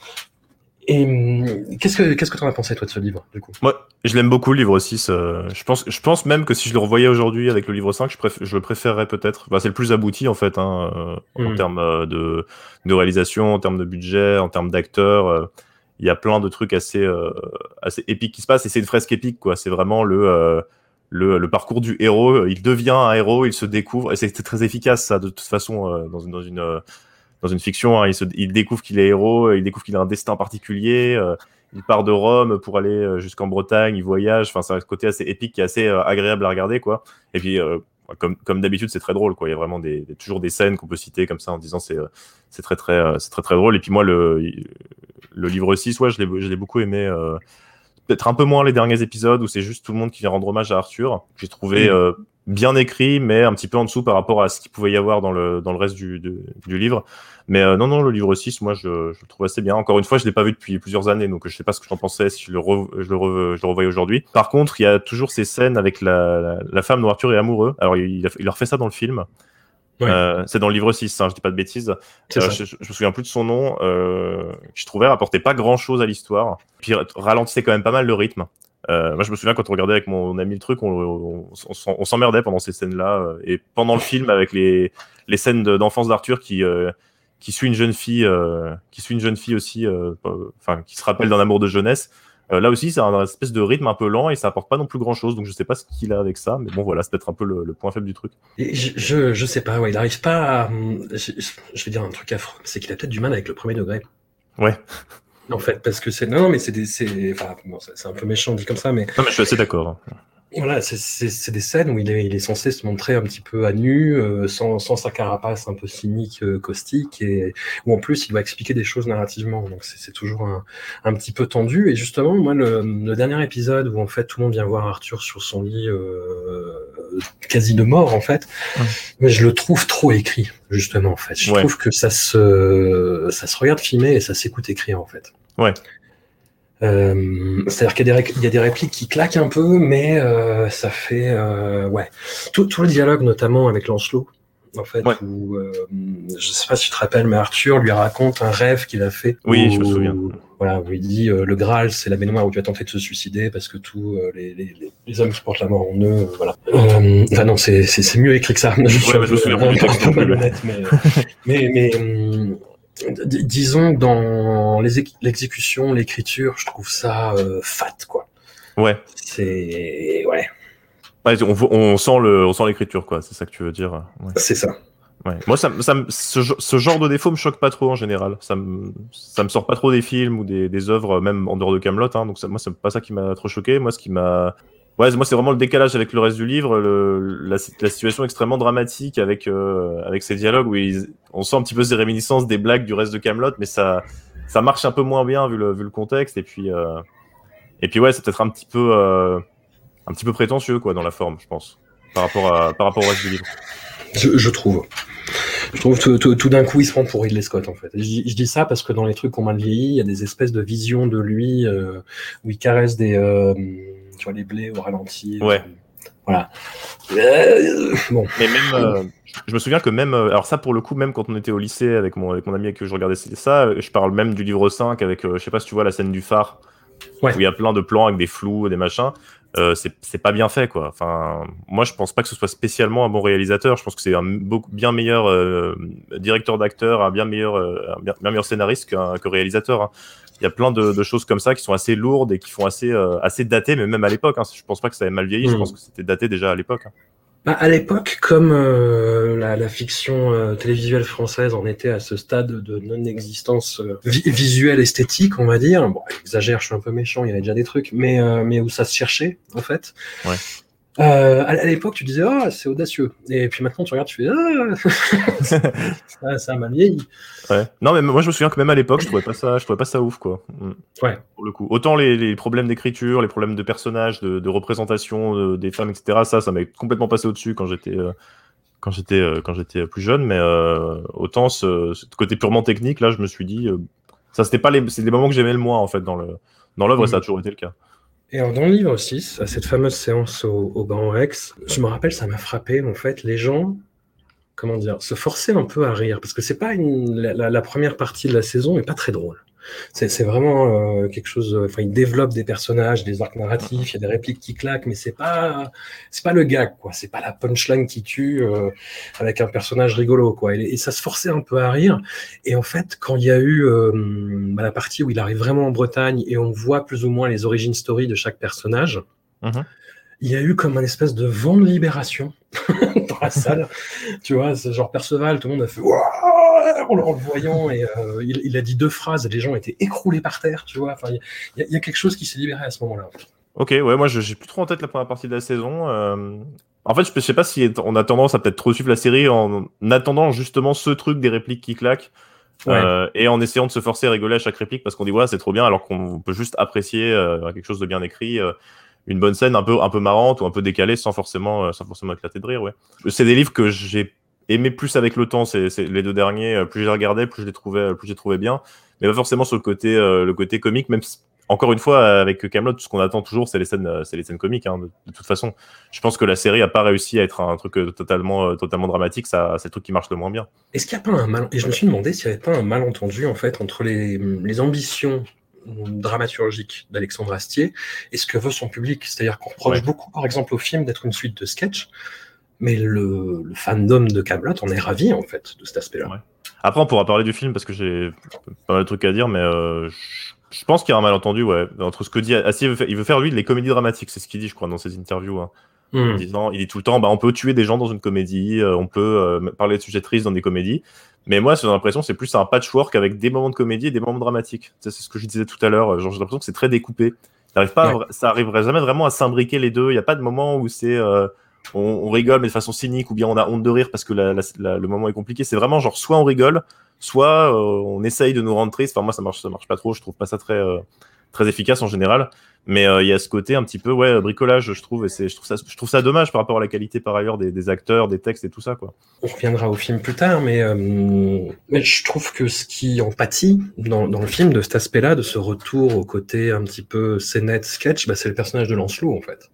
Speaker 1: Et hum, qu'est-ce que qu'est-ce que tu en as pensé toi de ce livre du coup?
Speaker 2: Moi, je l'aime beaucoup le livre 6. Euh, je pense je pense même que si je le revoyais aujourd'hui avec le livre 5, je, je le préférerais peut-être. c'est le plus abouti en fait hein, euh, en hmm. termes euh, de, de réalisation, en termes de budget, en termes d'acteurs. Il y a plein de trucs assez assez épiques qui se passent et c'est une fresque épique quoi. C'est vraiment le le, le, parcours du héros, il devient un héros, il se découvre, et c'est très efficace ça de toute façon dans, dans une dans une fiction, hein, il, se, il, découvre qu'il est héros, il découvre qu'il a un destin particulier. Euh, il part de Rome pour aller euh, jusqu'en Bretagne, il voyage. Enfin, c'est un côté assez épique qui est assez euh, agréable à regarder, quoi. Et puis, comme, comme d'habitude, c'est très drôle, quoi. Il y a vraiment des, toujours des scènes qu'on peut citer comme ça en disant c'est c'est très très c'est très très drôle. Et puis moi, le le livre 6, ouais, je l'ai je l'ai beaucoup aimé. Peut-être un peu moins les derniers épisodes où c'est juste tout le monde qui vient rendre hommage à Arthur. J'ai trouvé bien écrit, mais un petit peu en dessous par rapport à ce qu'il pouvait y avoir dans le, dans le reste du, du, livre. Mais euh, non, non, le livre 6, moi, je, je, le trouve assez bien. Encore une fois, je ne l'ai pas vu depuis plusieurs années, donc je ne sais pas ce que j'en pensais si je le, je le, je le revoyais aujourd'hui. Par contre, il y a toujours ces scènes avec la, la, femme dont Arthur est amoureux. Alors, il, il leur fait ça dans le film. Euh, c'est dans le livre 6, hein, je dis pas de bêtises. Euh, je, je, me souviens plus de son nom. Euh, je trouvais rapportait pas grand chose à l'histoire. Puis ralentissait quand même pas mal le rythme. Euh, moi, je me souviens quand on regardait avec mon ami le truc, on, on, s'emmerdait pendant ces scènes-là. Euh, et pendant le film, avec les, les scènes d'enfance d'Arthur qui, euh, qui suit une jeune fille, qui suit une jeune fille aussi, enfin, qui se rappelle d'un amour de jeunesse. là aussi, c'est un espèce de rythme un peu lent et ça apporte pas non plus grand chose. Donc, je sais pas ce qu'il a avec ça, mais bon, voilà, c'est peut-être un peu le, point faible du truc.
Speaker 1: je, je, je, sais pas, ouais, il arrive pas à. Je, je vais dire un truc affreux, c'est qu'il a peut-être du mal avec le premier degré.
Speaker 2: Ouais
Speaker 1: en fait, parce que c'est non, mais c'est c'est enfin, c'est un peu méchant dit comme ça, mais
Speaker 2: non, mais je suis assez d'accord.
Speaker 1: Voilà, c'est des scènes où il est, il est censé se montrer un petit peu à nu, euh, sans, sans sa carapace un peu cynique, euh, caustique, et où en plus il doit expliquer des choses narrativement. Donc c'est toujours un, un, petit peu tendu. Et justement, moi, le, le, dernier épisode où en fait tout le monde vient voir Arthur sur son lit, euh, quasi de mort en fait, mais je le trouve trop écrit justement en fait. Je trouve que ça se, ça se regarde filmer et ça s'écoute écrire en fait.
Speaker 2: Ouais.
Speaker 1: Euh, C'est-à-dire qu'il y, y, a des répliques qui claquent un peu, mais euh, ça fait euh, ouais tout, tout, le dialogue, notamment avec Lancelot, en fait, où je sais pas si tu te rappelles, mais Arthur lui raconte un rêve qu'il a fait.
Speaker 2: Oui, je me souviens.
Speaker 1: Voilà, où il dit le Graal, c'est la baignoire où tu as tenté de se suicider parce que tous les, les, les, hommes qui portent la mort en eux, voilà. enfin non, c'est mieux écrit que ça.
Speaker 2: Ouais, je, me souviens (laughs)
Speaker 1: mais, mais, mais hum, disons dans l'exécution, l'écriture, je trouve ça fat, quoi.
Speaker 2: Ouais.
Speaker 1: C'est ouais.
Speaker 2: Ouais, on, on, sent le, on sent l'écriture, quoi. C'est ça que tu veux dire. Ouais.
Speaker 1: C'est ça.
Speaker 2: Ouais. Moi, ça, ça, ce, ce, genre de défaut me choque pas trop en général. Ça me, ça me sort pas trop des films ou des, des œuvres, même en dehors de Camelot. Hein, donc ça, moi, c'est pas ça qui m'a trop choqué. Moi, ce qui m'a, ouais, moi, c'est vraiment le décalage avec le reste du livre, le, la, situation extrêmement dramatique avec euh, avec ces dialogues où on sent un petit peu ces réminiscences des blagues du reste de Camelot, mais ça, ça marche un peu moins bien vu le, vu le contexte. Et puis, euh, et puis ouais, c'est peut-être un petit peu. Euh, un petit peu prétentieux quoi dans la forme, je pense, par rapport à par rapport au reste du livre.
Speaker 1: Je, je trouve. Je trouve tout, tout, tout d'un coup il se prend pour Ridley Scott en fait. Je, je, dis ça parce que dans les trucs qu'on m'a vieilli, il y a des espèces de visions de lui euh, où il caresse des euh, tu vois les blés au ralenti.
Speaker 2: Ouais.
Speaker 1: Euh, voilà. Euh, bon.
Speaker 2: Mais même, euh, je me souviens que même, alors ça pour le coup, même quand on était au lycée avec mon, avec mon ami avec que je regardais ça, je parle même du livre 5 avec, je sais pas si tu vois la scène du phare,
Speaker 1: ouais.
Speaker 2: où il y a plein de plans avec des flous, des machins euh, c'est pas bien fait quoi. Enfin, moi je pense pas que ce soit spécialement un bon réalisateur. Je pense que c'est un beaucoup bien meilleur euh, directeur d'acteur, un bien meilleur, euh, un bien, bien, meilleur scénariste qu'un que réalisateur. Hein. Il y a plein de, de, choses comme ça qui sont assez lourdes et qui font assez euh, assez datées, mais même à l'époque. Hein. Je pense pas que ça ait mal vieilli. Mmh. Je pense que c'était daté déjà à l'époque. Hein.
Speaker 1: Bah, à l'époque, comme euh, la, la, fiction euh, télévisuelle française en était à ce stade de non-existence euh, vi visuelle esthétique, on va dire. Bon, exagère, je suis un peu méchant, il y avait déjà des trucs, mais mais où ça se cherchait en fait.
Speaker 2: Ouais.
Speaker 1: Euh, à, l'époque, tu disais ah c'est audacieux, et puis maintenant tu regardes, tu fais ah (laughs) ça, ça a mal vieilli.
Speaker 2: Ouais. Non mais moi je me souviens que même à l'époque, je trouvais pas ça, je trouvais pas ça ouf quoi.
Speaker 1: Ouais.
Speaker 2: Pour le coup, autant les, les problèmes d'écriture, les problèmes de personnages, de, de représentation de, des femmes, etc. Ça, ça m'est complètement passé au-dessus quand j'étais euh, quand j'étais euh, quand j'étais plus jeune, mais euh, autant ce, ce, côté purement technique là, je me suis dit ça c'était pas les c'est des moments que j'aimais le moins en fait dans le dans l'œuvre, mmh. ça a toujours été le cas.
Speaker 1: Et alors dans le livre aussi, à cette fameuse séance au, au Grand Rex, je me rappelle, ça m'a frappé, en fait, les gens, comment dire, se forçaient un peu à rire, parce que c'est pas une, la, la, première partie de la saison est pas très drôle. C'est vraiment euh, quelque chose. Enfin, il développe des personnages, des arcs narratifs, il y a des répliques qui claquent, mais c'est pas, c'est pas le gag, quoi. C'est pas la punchline qui tue euh, avec un personnage rigolo, quoi. Et, et, ça se forçait un peu à rire. Et en fait, quand il y a eu euh, bah, la partie où il arrive vraiment en Bretagne et on voit plus ou moins les origines story de chaque personnage.
Speaker 2: Mm -hmm
Speaker 1: il y a eu comme un espèce de vent de libération (laughs) dans la salle. tu vois, c'est genre Perceval, tout le monde a fait en le voyant et euh, il, il, a dit deux phrases et les gens étaient écroulés par terre, tu vois. Enfin, il y, y, a quelque chose qui s'est libéré à ce moment-là.
Speaker 2: Ok, ouais, moi j'ai plus trop en tête la première partie de la saison. Euh... En fait, je, sais pas si on a tendance à peut-être trop suivre la série en attendant justement ce truc des répliques qui claquent. Ouais. Euh, et en essayant de se forcer à rigoler à chaque réplique parce qu'on dit ouais c'est trop bien alors qu'on peut juste apprécier euh, quelque chose de bien écrit euh, une bonne scène un peu un peu marrante ou un peu décalée sans forcément sans forcément éclater de rire ouais c'est des livres que j'ai aimé plus avec le temps c'est les deux derniers plus j'ai regardé plus je les trouvais plus j'ai trouvé bien mais pas forcément sur le côté euh, le côté comique même si, encore une fois avec Camelot ce qu'on attend toujours c'est les scènes c'est les scènes comiques hein, de, de, toute façon je pense que la série a pas réussi à être un truc euh, totalement totalement dramatique ça c'est le truc qui marche le moins bien
Speaker 1: est-ce qu'il y a pas un mal et je me suis demandé s'il y avait pas un malentendu en fait entre les, les ambitions dramaturgique d'Alexandre Astier et ce que veut son public? C'est-à-dire qu'on reproche ouais. beaucoup, par exemple, au film d'être une suite de sketchs, mais le, le fandom de Camelot en est ravi en fait de cet aspect-là.
Speaker 2: Ouais. Après, on pourra parler du film parce que j'ai pas mal de trucs à dire, mais euh, je pense qu'il y a un malentendu, ouais, entre ce que dit il veut faire, il veut faire lui les comédies dramatiques, c'est ce qu'il dit, je crois, dans ses interviews. Hein. Mmh. En disant, il dit tout le temps, bah, on peut tuer des gens dans une comédie, euh, on peut euh, parler de sujets tristes dans des comédies. Mais moi, j'ai l'impression c'est plus un patchwork avec des moments de comédie et des moments dramatiques. C'est ce que je disais tout à l'heure. J'ai l'impression que c'est très découpé. Ça arrive pas, ouais. à, ça arriverait jamais vraiment à s'imbriquer les deux. Il n'y a pas de moment où c'est euh, on, rigole mais de façon cynique ou bien on a honte de rire parce que la, le moment est compliqué. C'est vraiment genre soit on rigole, soit euh, on essaye de nous rendre triste. Enfin moi ça marche, ça marche pas trop. Je trouve pas ça très très efficace en général. Mais euh, il y a ce côté un petit peu ouais bricolage, je trouve, et c'est je trouve ça je trouve ça dommage par rapport à la qualité par ailleurs des, des acteurs, des textes et tout ça quoi.
Speaker 1: On reviendra au film plus tard, mais, euh, mais je trouve que ce qui en pâtit dans, dans le film de cet aspect-là, de ce retour au côté un petit peu scénette, sketch, bah, c'est le personnage de Lancelot en fait,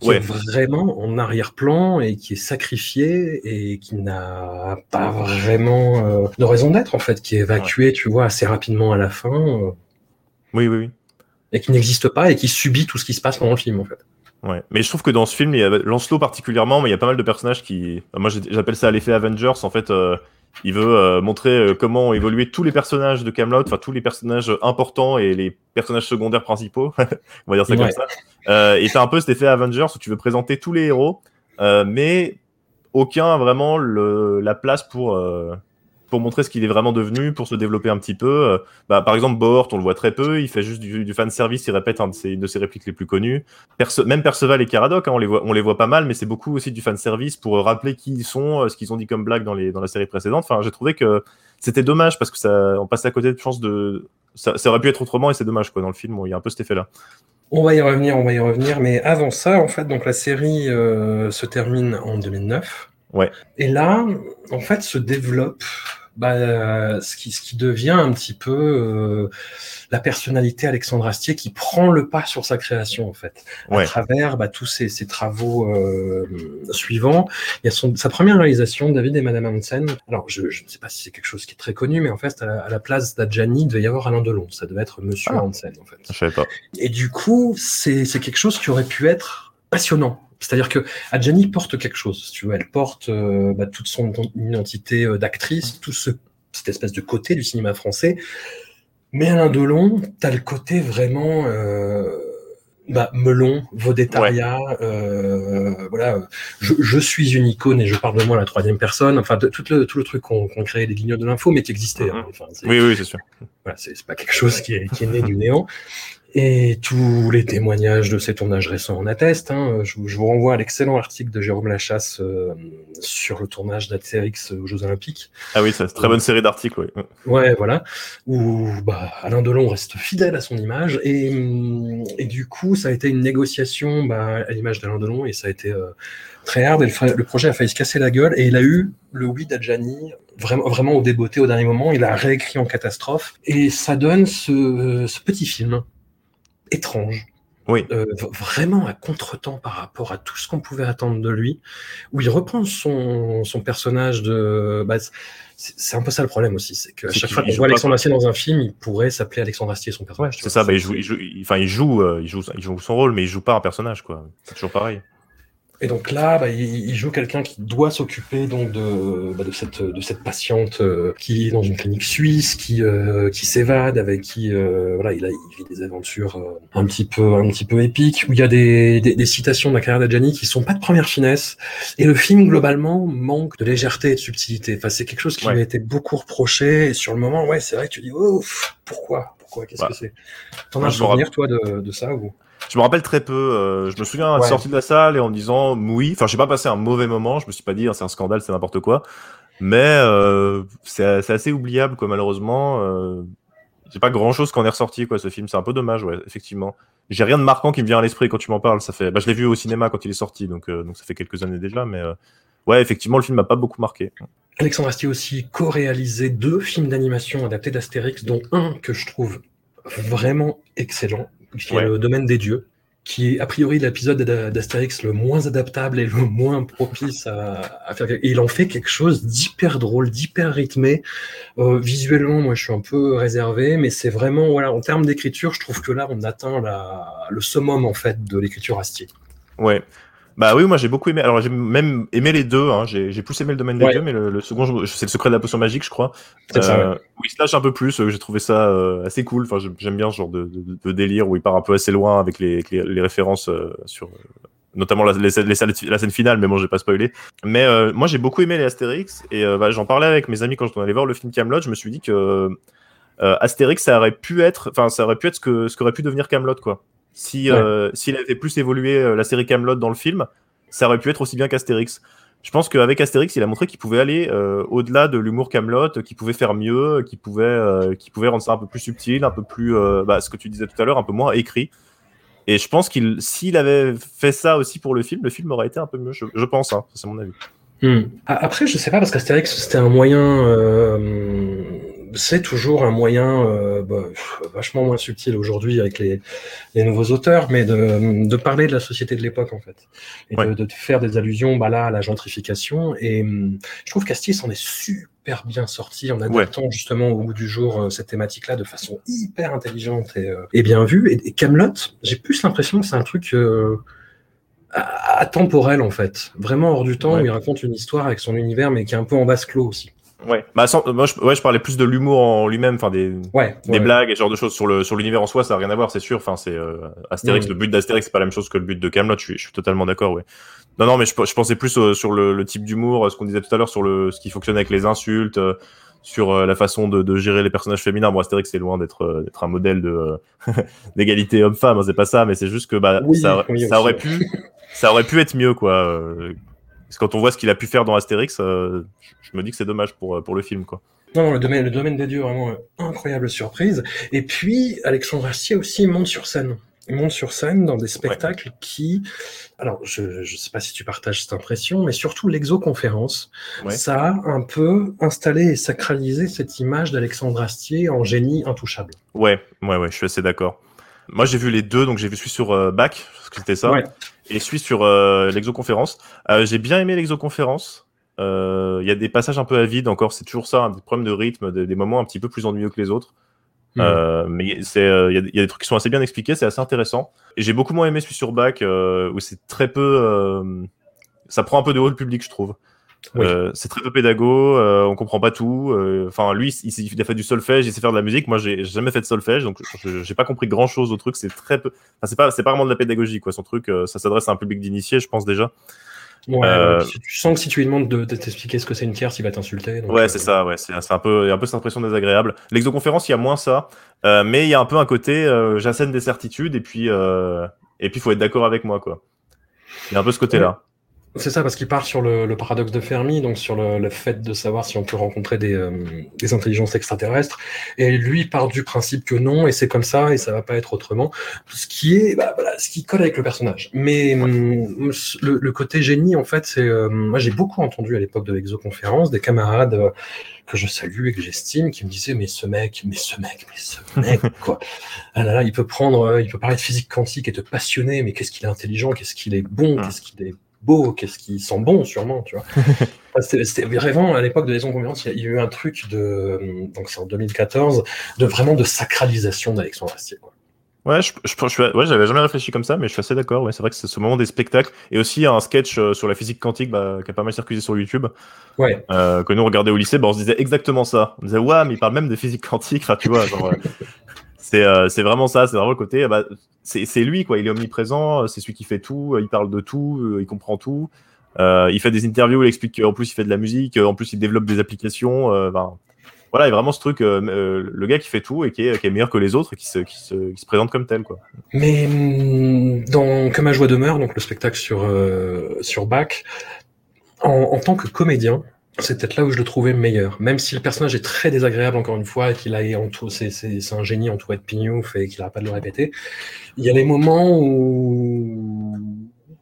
Speaker 1: qui
Speaker 2: Ouais.
Speaker 1: est vraiment en arrière-plan et qui est sacrifié et qui n'a pas vraiment euh, de raison d'être en fait, qui est évacué, tu vois, assez rapidement à la fin. euh,
Speaker 2: Oui oui oui.
Speaker 1: Et qui n'existe pas et qui subit tout ce qui se passe pendant le film en fait.
Speaker 2: Ouais, mais je trouve que dans ce film, il y a Lancelot particulièrement, mais il y a pas mal de personnages qui. Moi, j'appelle ça l'effet Avengers. En fait, euh, il veut euh, montrer euh, comment ont évolué tous les personnages de Camelot, enfin tous les personnages importants et les personnages secondaires principaux. (laughs) On va dire ça comme ça. Euh, et t'as un peu cet effet Avengers où tu veux présenter tous les héros, euh, mais aucun a vraiment le, la place pour. Pour montrer ce qu'il est vraiment devenu, pour se développer un petit peu. Euh, bah, par exemple, Bohort, on le voit très peu, il fait juste du, du fan service, il répète un de ses, une de ses répliques les plus connues. Perce- même Perceval et Caradoc, hein, on, les voit, on les voit pas mal, mais c'est beaucoup aussi du fan service pour euh, rappeler qui ils sont, euh, ce qu'ils ont dit comme blague dans, les, dans la série précédente. Enfin, j'ai trouvé que c'était dommage parce que ça, on passait à côté de chance de. Ça, ça aurait pu être autrement et c'est dommage quoi dans le film. Il y a un peu cet effet-là.
Speaker 1: On va y revenir, on va y revenir, mais avant ça, en fait, donc la série se termine en 2009.
Speaker 2: Ouais.
Speaker 1: Et là, en fait, se développe bah, euh, ce, qui, ce qui devient un petit peu euh, la personnalité Alexandre Astier qui prend le pas sur sa création, en fait,
Speaker 2: Ouais.
Speaker 1: à travers bah, tous ses, ses travaux euh, suivants. Il y a son, sa première réalisation, David et Madame Hansen. Alors, je, je ne sais pas si c'est quelque chose qui est très connu, mais en fait, à la, à la place d'Adjani, il devait y avoir Alain Delon. Ça devait être Monsieur
Speaker 2: Ah.
Speaker 1: Hansen, en fait.
Speaker 2: Je savais pas.
Speaker 1: Et du coup, c'est quelque chose qui aurait pu être passionnant. C'est-à-dire que Adjani porte quelque chose, si tu veux. Elle porte euh, bah, toute son identité euh, d'actrice, tout ce, cette espèce de côté du cinéma français. Mais Alain Delon, t'as le côté vraiment euh, bah, melon, vaudétaria, euh, voilà. Je, je suis une icône et je parle de moi à la troisième personne. Enfin, de, tout, le, tout le truc qu'on qu'on créait des guignols de l'info, mais qui existait. hein. Enfin, c'est-
Speaker 2: Oui, oui, c'est sûr.
Speaker 1: voilà, c'est c'est pas quelque chose qui est, qui est né du néant. Et tous les témoignages de ces tournages récents en attestent. Hein. Je, vous- je vous renvoie à l'excellent article de Jérôme Lachasse euh, sur le tournage d'Astérix aux Jeux Olympiques.
Speaker 2: Ah oui, c'est une très bonne série d'articles. Ouais.
Speaker 1: Ouais, voilà. Où bah, Alain Delon reste fidèle à son image. Et, hum, et du coup, ça a été une négociation bah, à l'image d'Alain Delon. Et ça a été euh, très hard. Et le, le projet a failli se casser la gueule. Et il a eu le oui d'Adjani vraiment, vraiment au débeauté au dernier moment. Il a réécrit en catastrophe. Et ça donne ce, ce petit film étrange.
Speaker 2: Oui.
Speaker 1: Euh, vraiment à contretemps par rapport à tout ce qu'on pouvait attendre de lui, où il reprend son, son personnage de. Bah, c'est un peu ça le problème aussi, c'est qu'à chaque fois qu'on voit Alexandre. Astier dans un film, il pourrait s'appeler Alexandre Astier son personnage.
Speaker 2: C'est ça, bah, il joue, il joue, il- enfin, il joue, euh, il joue, il joue son rôle, mais il joue pas un personnage, quoi. C'est toujours pareil.
Speaker 1: Et donc là, bah, il, il joue quelqu'un qui doit s'occuper donc de, bah, de cette de cette patiente euh, qui est dans une clinique suisse, qui euh, qui s'évade, avec qui euh, voilà, il a il vit des aventures euh, un petit peu un petit peu épiques où il y a des des, des citations de la carrière d'Adjani qui sont pas de première finesse. Et le film globalement manque de légèreté et de subtilité. Enfin, c'est quelque chose qui
Speaker 2: Ouais.
Speaker 1: m'a été beaucoup reproché. Et sur le moment, ouais, c'est vrai que tu dis oh pourquoi? Pourquoi? Qu'est-ce
Speaker 2: Bah.
Speaker 1: que c'est? T'en as un souvenir toi de, de ça ou?
Speaker 2: Je me rappelle très peu. euh, je me souviens
Speaker 1: Ouais.
Speaker 2: sorti de la salle et en me disant oui. Enfin, j'ai pas passé un mauvais moment. Je me suis pas dit ah, c'est un scandale, c'est n'importe quoi. Mais euh, c'est c'est assez oubliable, quoi. Malheureusement, euh, j'ai pas grand chose qu'on est ressorti, quoi. Ce film, c'est un peu dommage, ouais. Effectivement. J'ai rien de marquant qui me vient à l'esprit quand tu m'en parles. Ça fait, bah, je l'ai vu au cinéma quand il est sorti, donc euh, donc ça fait quelques années déjà. Mais euh, ouais, effectivement, le film m'a pas beaucoup marqué.
Speaker 1: Alexandre Astier aussi co-réalisé deux films d'animation adaptés d'Astérix, dont un que je trouve vraiment excellent, qui
Speaker 2: Ouais.
Speaker 1: est le Domaine des Dieux, qui est a priori l'épisode d'A- d'Astérix le moins adaptable et le moins propice à, à faire. Et il en fait quelque chose d'hyper drôle, d'hyper rythmé. Euh, visuellement, moi, je suis un peu réservé, mais c'est vraiment, voilà, en termes d'écriture, je trouve que là, on atteint la, le summum en fait de l'écriture Astier.
Speaker 2: Ouais. Bah oui, moi j'ai beaucoup aimé. Alors j'ai même aimé les deux. Hein. J'ai j'ai plus aimé le domaine des
Speaker 1: Ouais.
Speaker 2: dieux, mais le, le second, je- c'est le secret de la potion magique, je crois.
Speaker 1: C'est ça,
Speaker 2: Euh, Où il se lâche un peu plus. euh, J'ai trouvé ça euh, assez cool. Enfin, j'aime- bien ce genre de, de- de délire où il part un peu assez loin avec les, avec les, les références euh, sur. euh, Notamment la, les, les la scène finale, mais bon, j'ai pas spoilé. Mais euh, moi, j'ai beaucoup aimé les Astérix et euh, bah, j'en parlais avec mes amis quand on allait voir le film Camelot. Je me suis dit que euh, Astérix, ça aurait pu être, enfin, ça aurait pu être ce que ce qu'aurait pu devenir Camelot, quoi. Si
Speaker 1: Ouais.
Speaker 2: euh, s'il avait plus évolué euh, la série Camelot dans le film, ça aurait pu être aussi bien qu'Astérix. je pense qu'avec Astérix, il a montré qu'il pouvait aller euh, au-delà de l'humour Camelot, qu'il pouvait faire mieux, qu'il pouvait, euh, qu'il pouvait rendre ça un peu plus subtil, un peu plus, euh, bah, ce que tu disais tout à l'heure, un peu moins écrit. Et je pense qu'il, s'il avait fait ça aussi pour le film, le film aurait été un peu mieux. Je, je pense, hein, c'est mon avis.
Speaker 1: Hmm. Après, je sais pas parce qu'Astérix c'était un moyen c'est toujours un moyen euh, bah, vachement moins subtil aujourd'hui avec les, les, nouveaux auteurs, mais de, de, parler de la société de l'époque en fait, et de, de, faire des allusions bah, là à la gentrification. Et hum, je trouve qu'Astier s'en est super bien sorti en adaptant justement au bout du jour euh, cette thématique-là de façon hyper intelligente et, euh, et bien vue. Et, Camelot, j'ai plus l'impression que c'est un truc euh, atemporel en fait, vraiment hors du temps. Où il raconte une histoire avec son univers, mais qui est un peu en basse clos aussi.
Speaker 2: Ouais, bah moi je, ouais, je parlais plus de l'humour en lui-même, enfin des, des blagues et ce genre de choses sur le sur l'univers en soi, ça n'a rien à voir, c'est sûr. Enfin, c'est euh, Astérix, mm. le but d'Astérix, c'est pas la même chose que le but de Camelot. Je suis, je suis totalement d'accord, ouais. Non, non, mais je, je pensais plus sur le, le, type d'humour, ce qu'on disait tout à l'heure sur le ce qui fonctionne avec les insultes, euh, sur euh, la façon de, de, gérer les personnages féminins. Bon, Astérix, c'est loin d'être d'être un modèle de (laughs) d'égalité homme-femme, hein, c'est pas ça, mais c'est juste que bah ça, ça aurait pu (laughs) ça aurait pu être mieux, quoi parce que quand on voit ce qu'il a pu faire dans Astérix, euh, je me dis que c'est dommage pour, euh, pour le film. Quoi.
Speaker 1: Non, le domaine, le domaine des dieux, vraiment euh, incroyable surprise. Et puis, Alexandre Astier aussi monte sur scène. Il monte sur scène dans des spectacles qui, alors je ne sais pas si tu partages cette impression, mais surtout l'exoconférence, ça a un peu installé et sacralisé cette image d'Alexandre Astier en génie intouchable.
Speaker 2: Ouais, ouais, ouais, je suis assez d'accord. Moi j'ai vu les deux, donc j'ai vu celui sur Bac, parce que c'était ça, et suis sur euh, l'exoconférence. Euh, j'ai bien aimé l'exoconférence. Euh, il y a des passages un peu à vide encore, c'est toujours ça, des problèmes de rythme, des, moments un petit peu plus ennuyeux que les autres. Hmm. mais c'est, il y, y, a des trucs qui sont assez bien expliqués, c'est assez intéressant. Et j'ai beaucoup moins aimé celui sur Bac où c'est très peu, ça prend un peu de haut le public, je trouve. Euh, c'est très peu pédago, euh, on comprend pas tout. Euh, enfin, lui, il, il, a fait du solfège, il sait faire de la musique. Moi, j'ai jamais fait de solfège, donc j'ai pas compris grand chose au truc. C'est très peu. Enfin, c'est pas, c'est pas vraiment de la pédagogie, quoi. Son truc, ça s'adresse à un public d'initiés, je pense déjà.
Speaker 1: Ouais, tu sens que si tu lui demandes de, t'expliquer ce que c'est une tierce, il va t'insulter.
Speaker 2: Ouais, c'est ça. Ouais, c'est un peu, un peu cette impression désagréable. L'exoconférence, il y a moins ça, mais il y a un peu un côté, j'assène des certitudes et puis, et puis, faut être d'accord avec moi, quoi. Il y a un peu ce côté-là.
Speaker 1: C'est ça, parce qu'il part sur le, le, paradoxe de Fermi, donc sur le, le, fait de savoir si on peut rencontrer des, euh, des, intelligences extraterrestres. Et lui part du principe que non, et c'est comme ça, et ça va pas être autrement. Ce qui est, bah, voilà, ce qui colle avec le personnage. Mais hum, le, le, côté génie, en fait, c'est, euh, moi j'ai beaucoup entendu à l'époque de l'exoconférence des camarades euh, que je salue et que j'estime qui me disaient mais ce mec, mais ce mec, mais ce (laughs) mec, quoi. Ah là là, il peut prendre, il peut parler de physique quantique et te passionner, mais qu'est-ce qu'il est intelligent, qu'est-ce qu'il est bon, qu'est-ce qu'il est beau, qu'est-ce qui sent bon, sûrement, tu vois. (laughs) C'était vraiment à l'époque de Liaison Confiance, il y a eu un truc de, donc c'est en 2014, de vraiment de sacralisation d'Alexandre Astier, quoi.
Speaker 2: Ouais, je, je, je, ouais, j'avais jamais réfléchi comme ça, mais je suis assez d'accord. Ouais, c'est vrai que c'est ce moment des spectacles et aussi un sketch euh, sur la physique quantique bah, qui a pas mal circulé sur YouTube.
Speaker 1: Ouais.
Speaker 2: Euh, que nous regardait au lycée, bah, on se disait exactement ça. On disait ouais, mais il parle même de physique quantique. Enfin, tu vois, genre, c'est euh, c'est vraiment ça. C'est vraiment le côté. Bah, c'est lui quoi. Il est omniprésent. C'est celui qui fait tout. Il parle de tout. Il comprend tout. il fait des interviews. Il explique qu'en plus il fait de la musique. En plus il développe des applications. Voilà, il y a vraiment ce truc, euh, euh, le gars qui fait tout et qui est, meilleur que les autres et qui se, présente comme tel. Quoi.
Speaker 1: Mais mm, dans Que ma joie demeure, donc le spectacle sur, euh, sur Bach, en, tant que comédien, c'est peut-être là où je le trouvais meilleur. Même si le personnage est très désagréable, encore une fois, et qu'il a en tout, c'est, c'est, c'est un génie entouré de pignouf et qu'il n'arrête pas de le répéter, il y a les moments où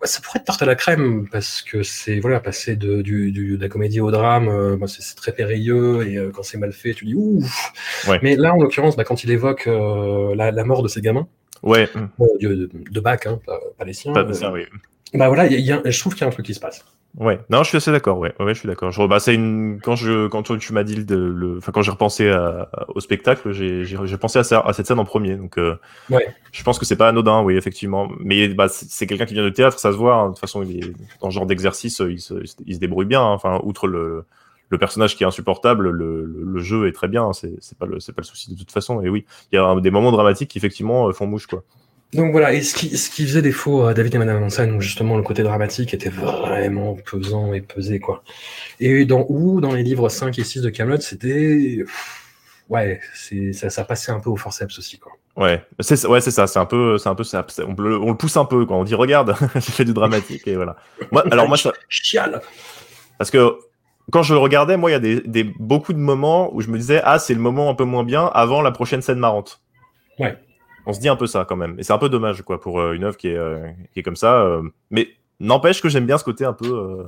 Speaker 1: ça pourrait être tarte à la crème parce que c'est voilà passer de, du, du, de la comédie au drame, euh, c'est très périlleux et euh, quand c'est mal fait, tu dis ouf.
Speaker 2: Ouais.
Speaker 1: Mais là, en l'occurrence, bah, quand il évoque euh, la, la, mort de ses gamins,
Speaker 2: ouais,
Speaker 1: de, de, Bach, hein, pas, pas, les siens.
Speaker 2: Pas de ça, oui.
Speaker 1: Bah voilà, y y a, je trouve qu'il y a un truc qui se passe.
Speaker 2: Ouais, non, je suis assez d'accord. Ouais, ouais, je suis d'accord. Je, bah, c'est une quand je quand tu m'as dit le, le, enfin quand j'ai repensé à, au spectacle, j'ai j'ai pensé à, ça, à cette scène en premier. Donc, euh,
Speaker 1: ouais.
Speaker 2: je pense que c'est pas anodin, oui, effectivement. Mais bah, c'est quelqu'un qui vient de théâtre, ça se voit. Hein. De toute façon, il est dans ce genre d'exercice, il se, il se débrouille bien. Hein. Enfin, outre le le personnage qui est insupportable, le, le, jeu est très bien. Hein. C'est pas le c'est pas le souci de toute façon. Et oui, il y a des moments dramatiques qui effectivement euh, font mouche, quoi.
Speaker 1: Donc voilà, et ce qui, ce qui faisait défaut à David et Madame Hansen, où justement le côté dramatique était vraiment pesant et pesé, quoi. Et dans ou dans les livres 5 et 6 de Camelot, c'était. Ouais, ça, ça passait un peu au forceps aussi, quoi.
Speaker 2: Ouais, c'est ouais, c'est ça, c'est un peu, c'est un peu, ça, on, le, on le pousse un peu, quoi. On dit regarde, (laughs) j'ai fait du dramatique et voilà. Moi, alors moi, ça... (laughs)
Speaker 1: chiale.
Speaker 2: Parce que quand je le regardais, moi, il y a des, des, beaucoup de moments où je me disais, ah, c'est le moment un peu moins bien avant la prochaine scène marrante.
Speaker 1: Ouais.
Speaker 2: On se dit un peu ça quand même. Et c'est un peu dommage, quoi, pour euh, une œuvre qui est, euh, qui est comme ça. euh. mais n'empêche que j'aime bien ce côté un peu,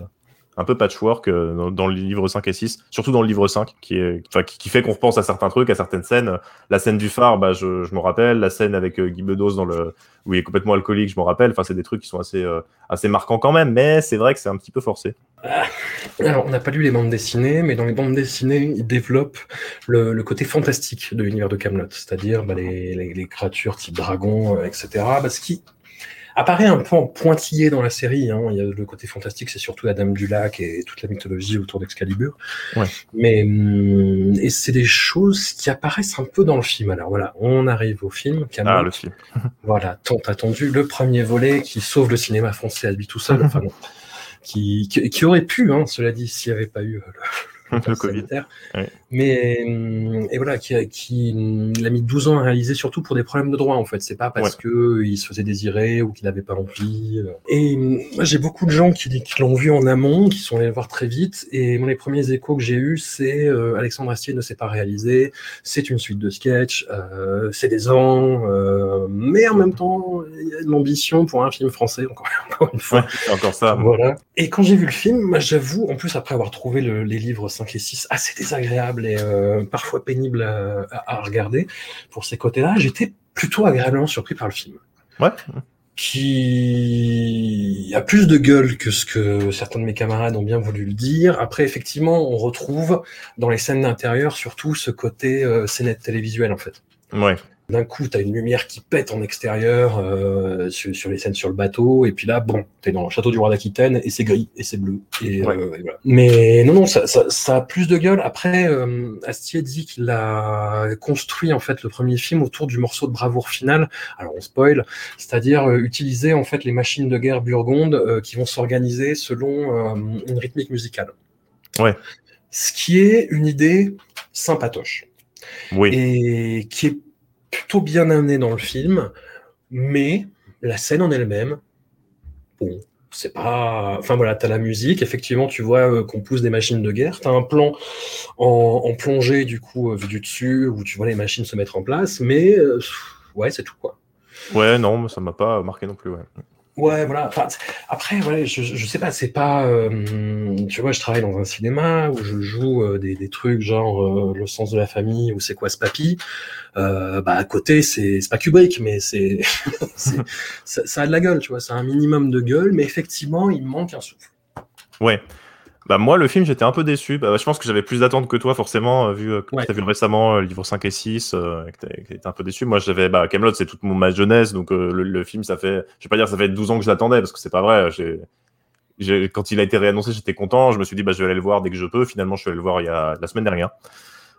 Speaker 2: un peu patchwork euh, dans, dans le livre 5 et 6, surtout dans le livre 5, qui, est, qui, fait qu'on repense à certains trucs, à certaines scènes. La scène du phare, bah, je, je me rappelle. La scène avec euh, Guy Bedos dans le, où il est complètement alcoolique, je me rappelle. Enfin, c'est des trucs qui sont assez, euh, assez marquants quand même, mais c'est vrai que c'est un petit peu forcé.
Speaker 1: Alors, on n'a pas lu les bandes dessinées, mais dans les bandes dessinées, ils développent le, côté fantastique de l'univers de Camelot, c'est-à-dire bah, les, créatures type dragon, etc. Bah, ce qui apparaît un peu en pointillé dans la série. Hein. Il y a le côté fantastique, c'est surtout la Dame du Lac et toute la mythologie autour d'Excalibur.
Speaker 2: Ouais.
Speaker 1: Mais hum, et c'est des choses qui apparaissent un peu dans le film. Alors voilà, on arrive au film. Camelot.
Speaker 2: Ah, le film. (laughs)
Speaker 1: Voilà, tant attendu, le premier volet qui sauve le cinéma français à lui tout seul. (laughs) enfin, non. Qui, qui, qui aurait pu, hein, cela dit, s'il n'y avait pas eu le,
Speaker 2: Le Covid. Ouais.
Speaker 1: Mais et voilà, qui, a- qui l'a mis 12 ans à réaliser, surtout pour des problèmes de droit en fait. C'est pas parce que il se faisait désirer ou qu'il n'avait pas envie. euh. Et moi j'ai beaucoup de gens qui, qui l'ont vu en amont, qui sont allés le voir très vite. Et moi les premiers échos que j'ai eus, c'est euh, Alexandre Astier ne s'est pas réalisé. C'est une suite de sketchs, euh, c'est des ans, euh, mais en même temps il y a de l'ambition pour un film français encore, (laughs) encore une fois.
Speaker 2: Ouais, encore ça.
Speaker 1: Voilà. Et quand j'ai vu le film, moi, j'avoue, en plus après avoir trouvé le- les livres 5 et 6 assez désagréables et euh, parfois à- à regarder, pour ces côtés-là, j'étais plutôt agréablement surpris par le film.
Speaker 2: Ouais.
Speaker 1: Qui a plus de gueule que ce que certains de mes camarades ont bien voulu le dire. Après, effectivement, on retrouve dans les scènes d'intérieur surtout ce côté euh, scénette télévisuelle, en fait.
Speaker 2: Ouais.
Speaker 1: D'un coup, tu as une lumière qui pète en extérieur euh, sur, sur les scènes sur le bateau, et puis là, bon, tu es dans le château du roi d'Aquitaine, et c'est gris, et c'est bleu. Et,
Speaker 2: Ouais.
Speaker 1: euh, et voilà. Mais non, non, ça, ça, ça a plus de gueule. Après, euh, Astier dit qu'il a construit en fait le premier film autour du morceau de bravoure final. Alors on spoil, c'est-à-dire euh, utiliser en fait les machines de guerre burgondes qui vont s'organiser selon une rythmique musicale.
Speaker 2: Ouais.
Speaker 1: Ce qui est une idée sympatoche
Speaker 2: Oui.
Speaker 1: et qui est plutôt bien amené dans le film, mais la scène en elle-même, bon, c'est pas. Enfin voilà, t'as la musique, effectivement, tu vois euh, qu'on pousse des machines de guerre, t'as un plan en, plongée, du coup, euh, vu du dessus, où tu vois les machines se mettre en place, mais euh, ouais, c'est tout quoi.
Speaker 2: Ouais, non, ça m'a pas marqué non plus. Ouais.
Speaker 1: Ouais, voilà. Enfin, après, voilà, je, sais pas, c'est pas. euh, tu vois, je travaille dans un cinéma où je joue euh, des, des trucs genre euh, Le sens de la famille ou C'est quoi ce papy euh, Bah, à côté, c'est pas Kubrick, mais (laughs) c'est. ça, ça a de la gueule, tu vois, c'est un minimum de gueule, mais effectivement, il manque un souffle.
Speaker 2: Ouais. Bah moi, le film, j'étais un peu déçu. Bah, je pense que j'avais plus d'attentes que toi, forcément, euh, vu euh, que
Speaker 1: Ouais.
Speaker 2: tu as vu récemment euh, le livre 5 et 6, euh, et que t'étais un peu déçu. Moi, j'avais... Bah, Camelot, c'est toute mon, ma jeunesse, donc euh, le, le film, ça fait... Je vais pas dire ça fait 12 ans que je l'attendais, parce que c'est pas vrai. J'ai... j'ai- Quand il a été réannoncé, j'étais content. Je me suis dit, bah, je vais aller le voir dès que je peux. Finalement, je suis allé le voir il y a la semaine dernière.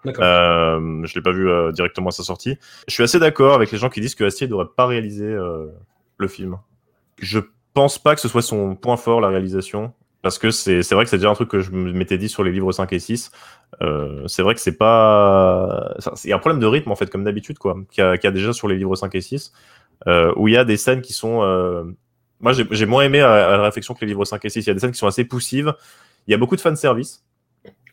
Speaker 1: D'accord.
Speaker 2: Euh, je l'ai pas vu euh, directement à sa sortie. Je suis assez d'accord avec les gens qui disent que Astier devrait pas réaliser euh, le film. Je pense pas que ce soit son point fort, la réalisation. Parce que c'est c'est vrai que c'est déjà un truc que je m'étais dit sur les livres 5 et 6. Euh, c'est vrai que c'est pas. Il y a un problème de rythme, en fait, comme d'habitude, quoi, qu'il y, a- qu'il y a déjà sur les livres 5 et 6, euh, où il y a des scènes qui sont. euh, Moi, j'ai moins aimé à, à la réflexion que les livres 5 et 6. Il y a des scènes qui sont assez poussives. Il y a beaucoup de fanservice.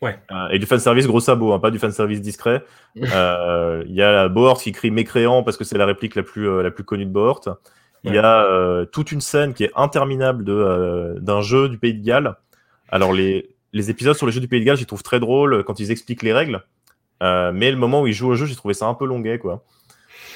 Speaker 1: Ouais.
Speaker 2: Et du fanservice gros sabot, hein, pas du fanservice discret. (laughs) Il y a Bohort qui crie mécréant parce que c'est la réplique la plus, la plus connue de Bohort. Il y a euh, toute une scène qui est interminable de, euh, d'un jeu du Pays de Galles. Alors, les, les épisodes sur le jeu du Pays de Galles, j'y trouve très drôle quand ils expliquent les règles. Euh, mais le moment où ils jouent au jeu, j'ai trouvé ça un peu longuet, quoi.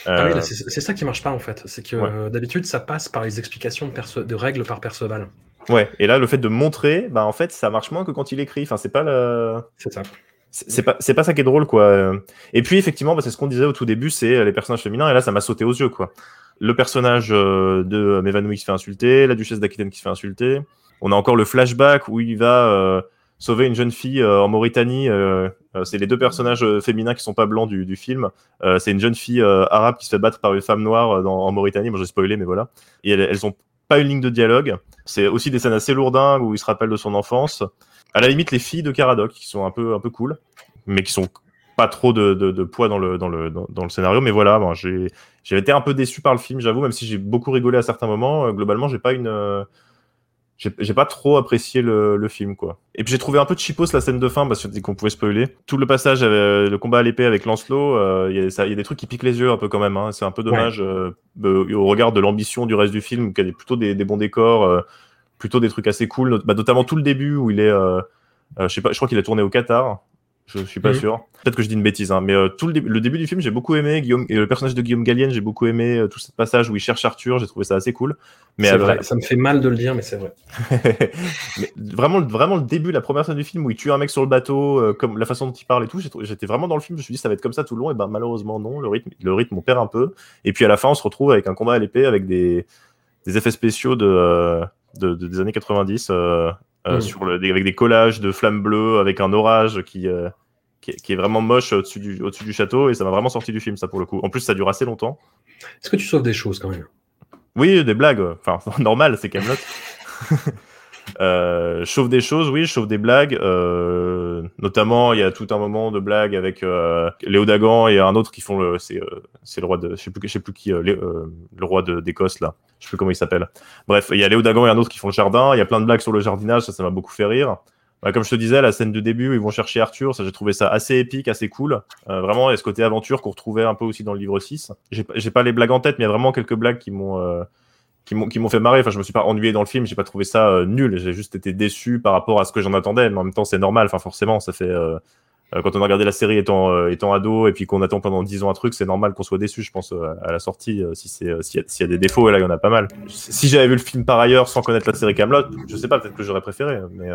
Speaker 1: Ah oui,
Speaker 2: Euh,
Speaker 1: là, c'est c'est ça qui marche pas en fait. C'est que
Speaker 2: ouais.
Speaker 1: euh, d'habitude, ça passe par les explications de, de règles par Perceval.
Speaker 2: ouais. Et là, le fait de montrer, bah, en fait, ça marche moins que quand il écrit. Enfin, c'est pas le.
Speaker 1: C'est ça.
Speaker 2: C'est c'est pas, c'est pas ça qui est drôle, quoi. Et puis, effectivement, bah, c'est ce qu'on disait au tout début, c'est les personnages féminins, et là, ça m'a sauté aux yeux, quoi. Le personnage euh, de Mévanoui qui se fait insulter, la duchesse d'Aquitaine qui se fait insulter. On a encore le flashback où il va euh, sauver une jeune fille euh, en Mauritanie. euh, euh, c'est les deux personnages euh, féminins qui sont pas blancs du, film. Euh, c'est une jeune fille euh, arabe qui se fait battre par une femme noire euh, en Mauritanie. Moi, j'ai spoilé, mais voilà. Et elles, elles ont pas une ligne de dialogue. C'est aussi des scènes assez lourdingues où il se rappelle de son enfance. À la limite, les filles de Caradoc qui sont un peu, un peu cool, mais qui sont pas trop de, de, de poids dans le, dans, le, dans, dans le scénario. Mais voilà, bon, j'ai été un peu déçu par le film, j'avoue, même si j'ai beaucoup rigolé à certains moments. euh, globalement, j'ai pas une, euh, j'ai pas trop apprécié le, le, film quoi. Et puis j'ai trouvé un peu cheapos la scène de fin parce qu'on pouvait spoiler. Tout le passage, euh, le combat à l'épée avec Lancelot, euh, il y, a des trucs qui piquent les yeux un peu quand même. Hein. C'est un peu dommage au regard de l'ambition du reste du film, qui a plutôt des, des bons décors, plutôt des trucs assez cool, bah, notamment tout le début où il est, je sais pas, je crois qu'il a tourné au Qatar. Je suis pas mhm. sûr. Peut-être que je dis une bêtise, hein, mais euh, tout le, le, début du film, j'ai beaucoup aimé. Guillaume, et le personnage de Guillaume Gallienne, j'ai beaucoup aimé euh, tout ce passage où il cherche Arthur. J'ai trouvé ça assez cool.
Speaker 1: Mais vrai. Ça me fait mal de le dire, mais c'est vrai. (laughs)
Speaker 2: mais vraiment, vraiment le début, la première scène du film où il tue un mec sur le bateau, euh, comme la façon dont il parle et tout, j'étais vraiment dans le film. Je me suis dit ça va être comme ça tout le long. Et ben malheureusement non. Le rythme, le rythme, on perd un peu. Et puis à la fin, on se retrouve avec un combat à l'épée avec des, des effets spéciaux de, de, des années 90. Mm. sur le, avec des collages de flammes bleues, avec un orage qui, qui, est vraiment moche au-dessus du, au du château et ça m'a vraiment sorti du film, ça pour le coup. En plus, ça dure assez longtemps.
Speaker 1: Est-ce que tu sauves des choses quand même?
Speaker 2: Oui, des blagues. Enfin, (laughs) normal, c'est Camelot. (laughs) Euh, chauffe des choses, oui, chauffe des blagues. Euh, notamment, il y a tout un moment de blague avec euh, Léo Dagan et un autre qui font le, c'est, euh, le roi de, je sais plus, je sais plus qui, le roi d'Écosse là, je sais plus comment il s'appelle. Bref, il y a Léo Dagan et un autre qui font le jardin. Il y a plein de blagues sur le jardinage, ça, ça m'a beaucoup fait rire. Bah, comme je te disais, la scène de début où ils vont chercher Arthur, ça j'ai trouvé ça assez épique, assez cool. Euh, vraiment, il y a ce côté aventure qu'on retrouvait un peu aussi dans le livre 6. J'ai pas les blagues en tête, mais il y a vraiment quelques blagues qui m'ont euh, qui m'ont fait marrer. Enfin, je me suis pas ennuyé dans le film, j'ai pas trouvé ça euh, nul. J'ai juste été déçu par rapport à ce que j'en attendais. Mais en même temps, c'est normal. Enfin, forcément, ça fait quand on a regardé la série étant étant ado et puis qu'on attend pendant 10 ans un truc, c'est normal qu'on soit déçu. Je pense à la sortie, si c'est s'il y, a des défauts, et là il y en a pas mal. Si j'avais vu le film par ailleurs sans connaître la série Camelot, je sais pas, peut-être que j'aurais préféré, mais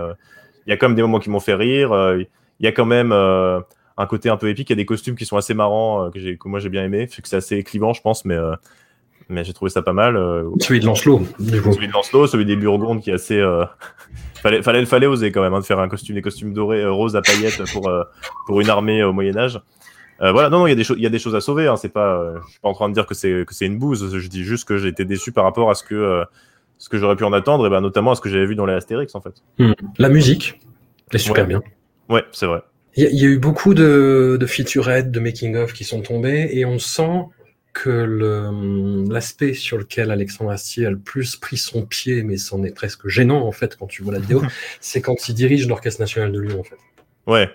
Speaker 2: il y a quand même des moments qui m'ont fait rire. Euh, il y a quand même euh, un côté un peu épique. Il y a des costumes qui sont assez marrants euh, que, que moi j'ai bien aimé. c'est assez clivant, je pense, mais mais j'ai trouvé ça pas mal.
Speaker 1: celui de Lancelot,
Speaker 2: Celui de Lancelot, celui des Burgondes qui est assez. (laughs) fallait, fallait, fallait oser quand même hein, de faire un costume, des costumes dorés, roses à paillettes pour, pour une armée au Moyen-Âge. voilà, non, non, il y, a des il y a des choses à sauver. Hein, c'est pas, je suis pas en train de dire que c'est que c'est une bouse. Je dis juste que j'ai été déçu par rapport à ce que ce que j'aurais pu en attendre, et ben notamment à ce que j'avais vu dans les Astérix en fait.
Speaker 1: Hmm. La musique, est super bien.
Speaker 2: Ouais, c'est vrai.
Speaker 1: Il y, a eu beaucoup de, de featurettes, de making-of qui sont tombés, et on sent que l'aspect sur lequel Alexandre Astier a le plus pris son pied, mais c'en est presque gênant en fait quand tu vois la vidéo, (laughs) c'est quand il dirige l'Orchestre National de Lyon en fait.
Speaker 2: Ouais.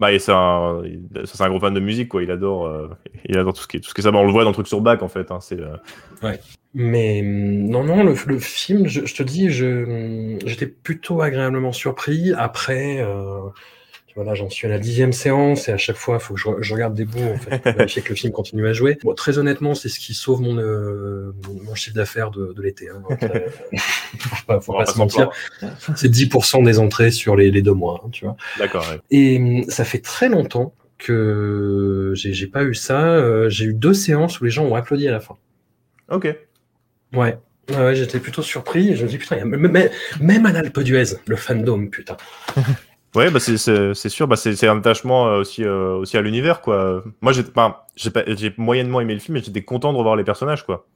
Speaker 2: Bah, c'est un, un, gros fan de musique, quoi. Il adore, euh, il adore tout ce qui est, tout ce qui est ça. on le voit dans le truc sur bac, en fait. Hein. C'est, euh,
Speaker 1: Ouais. Mais non, non, le, le film, je, je, te dis, je, j'étais plutôt agréablement surpris. Après, euh, voilà, j'en suis à la dixième séance et à chaque fois, il faut que je, je, regarde des bouts en fait, pour vérifier que le film continue à jouer. Bon, très honnêtement, c'est ce qui sauve mon, euh, mon chiffre d'affaires de, de l'été. Hein. faut pas, faut pas se mentir. C'est 10% des entrées sur les, les deux mois, hein, tu vois.
Speaker 2: D'accord. Ouais.
Speaker 1: Et ça fait très longtemps que j'ai pas eu ça. Euh, j'ai eu deux séances où les gens ont applaudi à la fin.
Speaker 2: Ok.
Speaker 1: Ouais. Ouais, j'étais plutôt surpris. Je me dis, putain, même, même à l'Alpe d'Huez, le fandom, putain.
Speaker 2: Ouais, bah c'est sûr, bah c'est un attachement euh, aussi, euh, aussi à l'univers, quoi. Moi, j'ai moyennement aimé le film, mais j'étais content de revoir les personnages, quoi.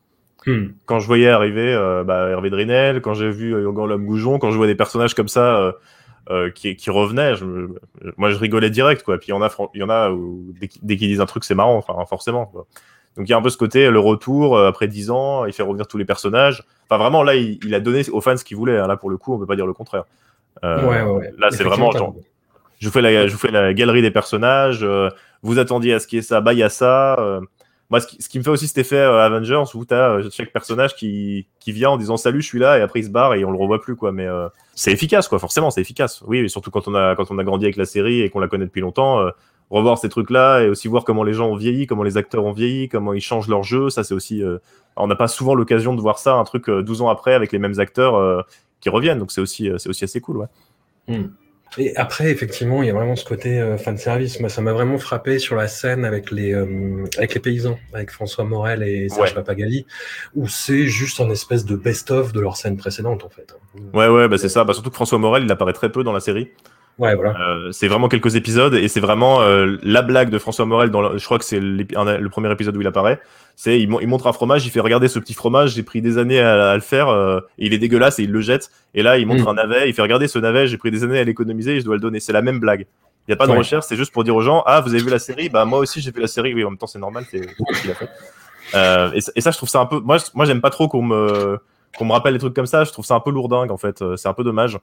Speaker 2: Hmm. Quand je voyais arriver euh, bah, Hervé Drinel, quand j'ai vu Yogan Lhomme Goujon, quand je vois des personnages comme ça qui, qui, revenaient, je, moi je rigolais direct, quoi. Puis il y en a, il y en a où, dès qu'ils disent un truc, c'est marrant, enfin, forcément, quoi. Donc il y a un peu ce côté, le retour euh, après 10 ans, il fait revenir tous les personnages. Enfin vraiment là, il, a donné aux fans ce qu'il voulait. Hein. Là pour le coup, on peut pas dire le contraire.
Speaker 1: Euh, ouais, ouais,
Speaker 2: Là c'est vraiment genre, je vous fais la, je vous fais la galerie des personnages. Euh, vous attendiez à ce qu'il y ait ça, bah il y a ça. moi, ce qui, ce qui, me fait aussi cet effet Avengers où tu as chaque personnage qui, qui vient en disant salut, je suis là, et après il se barre et on le revoit plus, quoi. Mais c'est efficace, quoi. Forcément, c'est efficace. Oui, et surtout quand on a quand on a grandi avec la série et qu'on la connaît depuis longtemps, revoir ces trucs-là et aussi voir comment les gens ont vieilli, comment les acteurs ont vieilli, comment ils changent leur jeu. Ça, c'est aussi. Euh, on n'a pas souvent l'occasion de voir ça, un truc 12 euh, ans après avec les mêmes acteurs euh, qui reviennent. Donc, c'est aussi, c'est aussi assez cool, ouais.
Speaker 1: Hmm. Et après, effectivement, il y a vraiment ce côté fan service. Moi, ça m'a vraiment frappé sur la scène avec les, avec les paysans, avec François Morel et Serge Papagali, où c'est juste un espèce de best-of de leur scène précédente, en fait.
Speaker 2: Ouais, ouais, bah c'est ça. Bah, surtout que François Morel, il apparaît très peu dans la série.
Speaker 1: Ouais, voilà.
Speaker 2: Euh, c'est vraiment quelques épisodes et c'est vraiment euh, la blague de François Morel. Dans je crois que c'est le premier épisode où il apparaît. C'est il, il, montre un fromage, il fait regarder ce petit fromage. J'ai pris des années à, le faire. Euh, il est dégueulasse et il le jette. Et là, il montre mm. un navet. Il fait regarder ce navet. J'ai pris des années à l'économiser et je dois le donner. C'est la même blague. Il n'y a pas de recherche. C'est juste pour dire aux gens ah vous avez vu la série? Bah moi aussi j'ai vu la série. Oui en même temps c'est normal. C'est ce qu'il a fait. Et, et, ça je trouve ça un peu. Moi moi j'aime pas trop qu'on me qu'on me rappelle des trucs comme ça, je trouve ça un peu lourdingue en fait. C'est un peu dommage.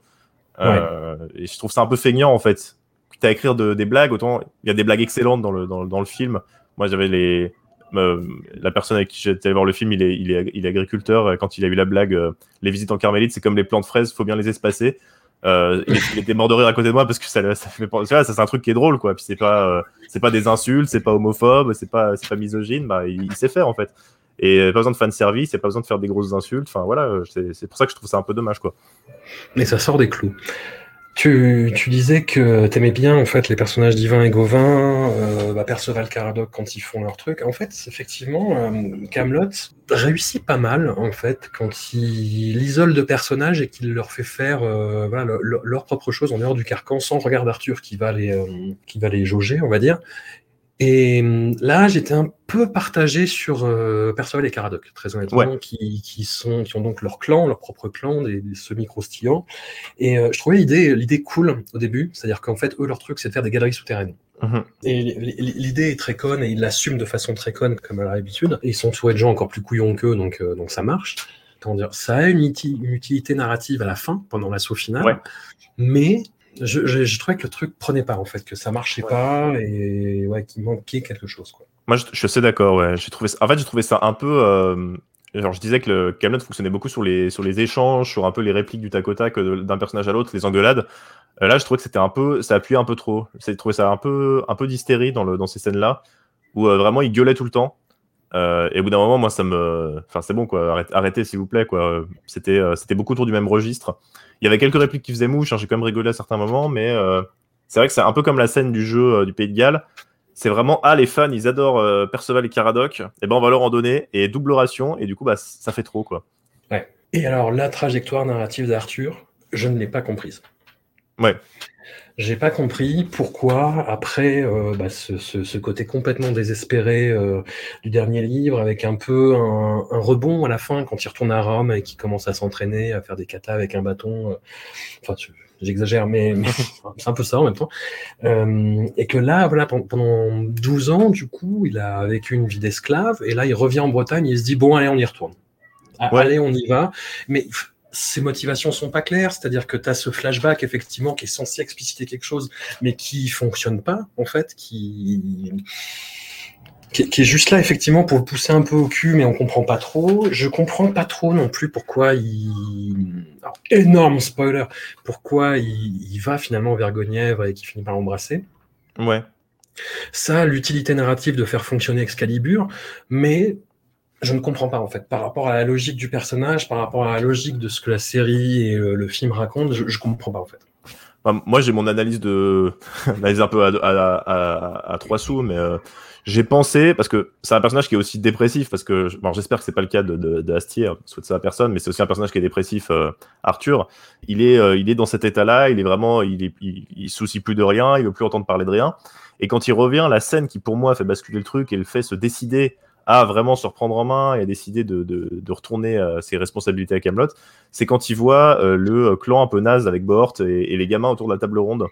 Speaker 2: Et je trouve ça un peu feignant en fait. Tu à écrire des blagues, autant il y a des blagues excellentes dans le, dans, le film. Moi, j'avais les. la personne avec qui j'étais voir le film, il est, il est, agriculteur. Quand il a eu la blague, les visites en carmélite, c'est comme les plantes fraises, faut bien les espacer. Euh, il, était mort de rire à côté de moi parce que ça, (laughs) ça fait ça c'est un truc qui est drôle quoi puis c'est pas euh, c'est pas des insultes c'est pas homophobe c'est pas pas misogyne bah il, sait faire en fait et pas besoin de fan service il pas besoin de faire des grosses insultes enfin voilà euh, c'est pour ça que je trouve ça un peu dommage quoi
Speaker 1: mais ça sort des clous tu, disais que t'aimais bien en fait les personnages d'Ivan et Gauvin, euh, bah, Perceval Caradoc quand ils font leur truc. En fait, effectivement, euh, Camelot réussit pas mal en fait quand il isole de personnages et qu'il leur fait faire euh, leur propre chose en dehors du carcan sans regard d'Arthur qui va les euh, qui va les jauger, on va dire. Et hum, là, j'étais un peu partagé sur euh, Perceval et Caradoc, très honnêtement, qui, qui, sont, qui ont donc leur clan, leur propre clan, des, semi-croustillants. Et euh, je trouvais l'idée, l'idée cool au début, c'est-à-dire qu'en fait, eux, leur truc, c'est de faire des galeries souterraines. Mhm. Et l'idée est très conne et ils l'assument de façon très conne, comme à l'habitude. Ils sont soit de gens encore plus couillons qu'eux, donc, euh, donc ça marche. Comment dire, ça a une, utilité narrative à la fin, pendant l'assaut final, mais je, je, je, trouvais que le truc prenait pas en fait, que ça marchait pas et ouais, qu'il manquait quelque chose. Quoi.
Speaker 2: Moi, je, je suis d'accord. Ouais, j'ai trouvé. Ça... En fait, j'ai trouvé ça un peu. Euh... Genre, je disais que le Camelot fonctionnait beaucoup sur les sur les échanges, sur un peu les répliques du tac au tac euh, d'un personnage à l'autre, les engueulades. Euh, là, je trouvais que c'était un peu, ça appuyait un peu trop. J'ai trouvé ça un peu un peu d'hystérie dans le dans ces scènes-là où euh, vraiment il gueulait tout le temps. Euh, et au bout d'un moment, moi, ça me. Enfin, c'est bon, quoi. Arrêtez, s'il vous plaît, quoi. C'était, euh, c'était beaucoup autour du même registre. Il y avait quelques répliques qui faisaient mouche. Hein, j'ai quand même rigolé à certains moments, mais euh, c'est vrai que c'est un peu comme la scène du jeu du Pays de Galles. C'est vraiment, ah, les fans, ils adorent Perceval et Caradoc. Et eh ben, on va leur en donner. Et double ration. Et du coup, bah, ça fait trop, quoi.
Speaker 1: Ouais. Et alors, la trajectoire narrative d'Arthur, je ne l'ai pas comprise.
Speaker 2: Ouais.
Speaker 1: J'ai pas compris pourquoi, après euh, bah, ce, ce, ce, côté complètement désespéré euh, du dernier livre, avec un peu un, un, rebond à la fin quand il retourne à Rome et qu'il commence à s'entraîner, à faire des katas avec un bâton. Euh, enfin, j'exagère, mais, mais (laughs) c'est un peu ça en même temps. Euh, et que là, voilà, pendant 12 ans, du coup, il a vécu une vie d'esclave, et là, il revient en Bretagne, et il se dit, bon, allez, on y retourne. Ah, allez, on y va. Mais ses motivations sont pas claires, c'est-à-dire que tu as ce flashback effectivement qui est censé expliciter quelque chose, mais qui fonctionne pas en fait, qui qui, est juste là effectivement pour le pousser un peu au cul, mais on comprend pas trop. Je comprends pas trop non plus pourquoi il énorme spoiler, pourquoi il, il va finalement vers Guenièvre et qui finit par l'embrasser.
Speaker 2: Ouais.
Speaker 1: Ça, l'utilité narrative de faire fonctionner Excalibur, mais je ne comprends pas en fait. Par rapport à la logique du personnage, par rapport à la logique de ce que la série et le, film racontent, je, ne comprends pas en fait.
Speaker 2: Bah, moi, j'ai mon analyse de (laughs) analyse un peu à, à, à, trois sous, mais euh, j'ai pensé parce que c'est un personnage qui est aussi dépressif parce que bon, j'espère que c'est pas le cas de, de, de Astier, soit de sa personne, mais c'est aussi un personnage qui est dépressif. Euh, Arthur, il est euh, il est dans cet état-là, il est vraiment il est il, il, soucie plus de rien, il veut plus entendre parler de rien. Et quand il revient, la scène qui pour moi fait basculer le truc et le fait se décider à vraiment se reprendre en main et à décider de, de, de retourner euh, ses responsabilités à Camelot, c'est quand il voit euh, le clan un peu naze avec Bort et, et, les gamins autour de la table ronde.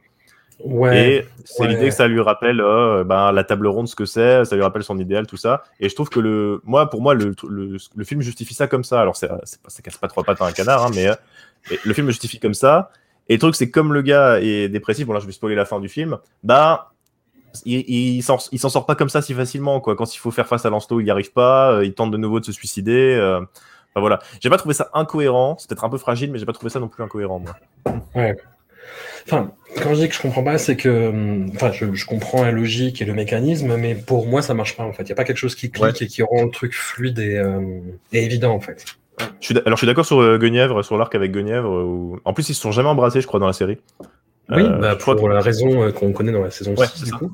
Speaker 1: Ouais,
Speaker 2: et c'est l'idée que ça lui rappelle euh, ben, la table ronde, ce que c'est, ça lui rappelle son idéal, tout ça. Et je trouve que le, moi, pour moi, le, le, le film justifie ça comme ça. Alors, c'est, ça casse pas trois pattes à un canard, hein, mais le film justifie comme ça. Et le truc, c'est comme le gars est dépressif, bon là, je vais spoiler la fin du film, bah, il, il s'en sort pas comme ça si facilement. Quoi. Quand il faut faire face à Lancelot, il n'y arrive pas. Euh, il tente de nouveau de se suicider. Euh, enfin, voilà. J'ai pas trouvé ça incohérent. C'est peut-être un peu fragile, mais j'ai pas trouvé ça non plus incohérent, moi.
Speaker 1: Ouais. Enfin, quand je dis que je comprends pas, c'est que, enfin, je, je, comprends la logique et le mécanisme, mais pour moi, ça marche pas en fait. Il y a pas quelque chose qui clique ouais. et qui rend le truc fluide et, euh, et évident en fait.
Speaker 2: Je suis alors, je suis d'accord sur euh, Guenièvre, sur l'arc avec Guenièvre. Où... En plus, ils se sont jamais embrassés, je crois, dans la série.
Speaker 1: Oui, euh, bah, pour la raison qu'on connaît dans la saison
Speaker 2: ouais,
Speaker 1: 6, du coup.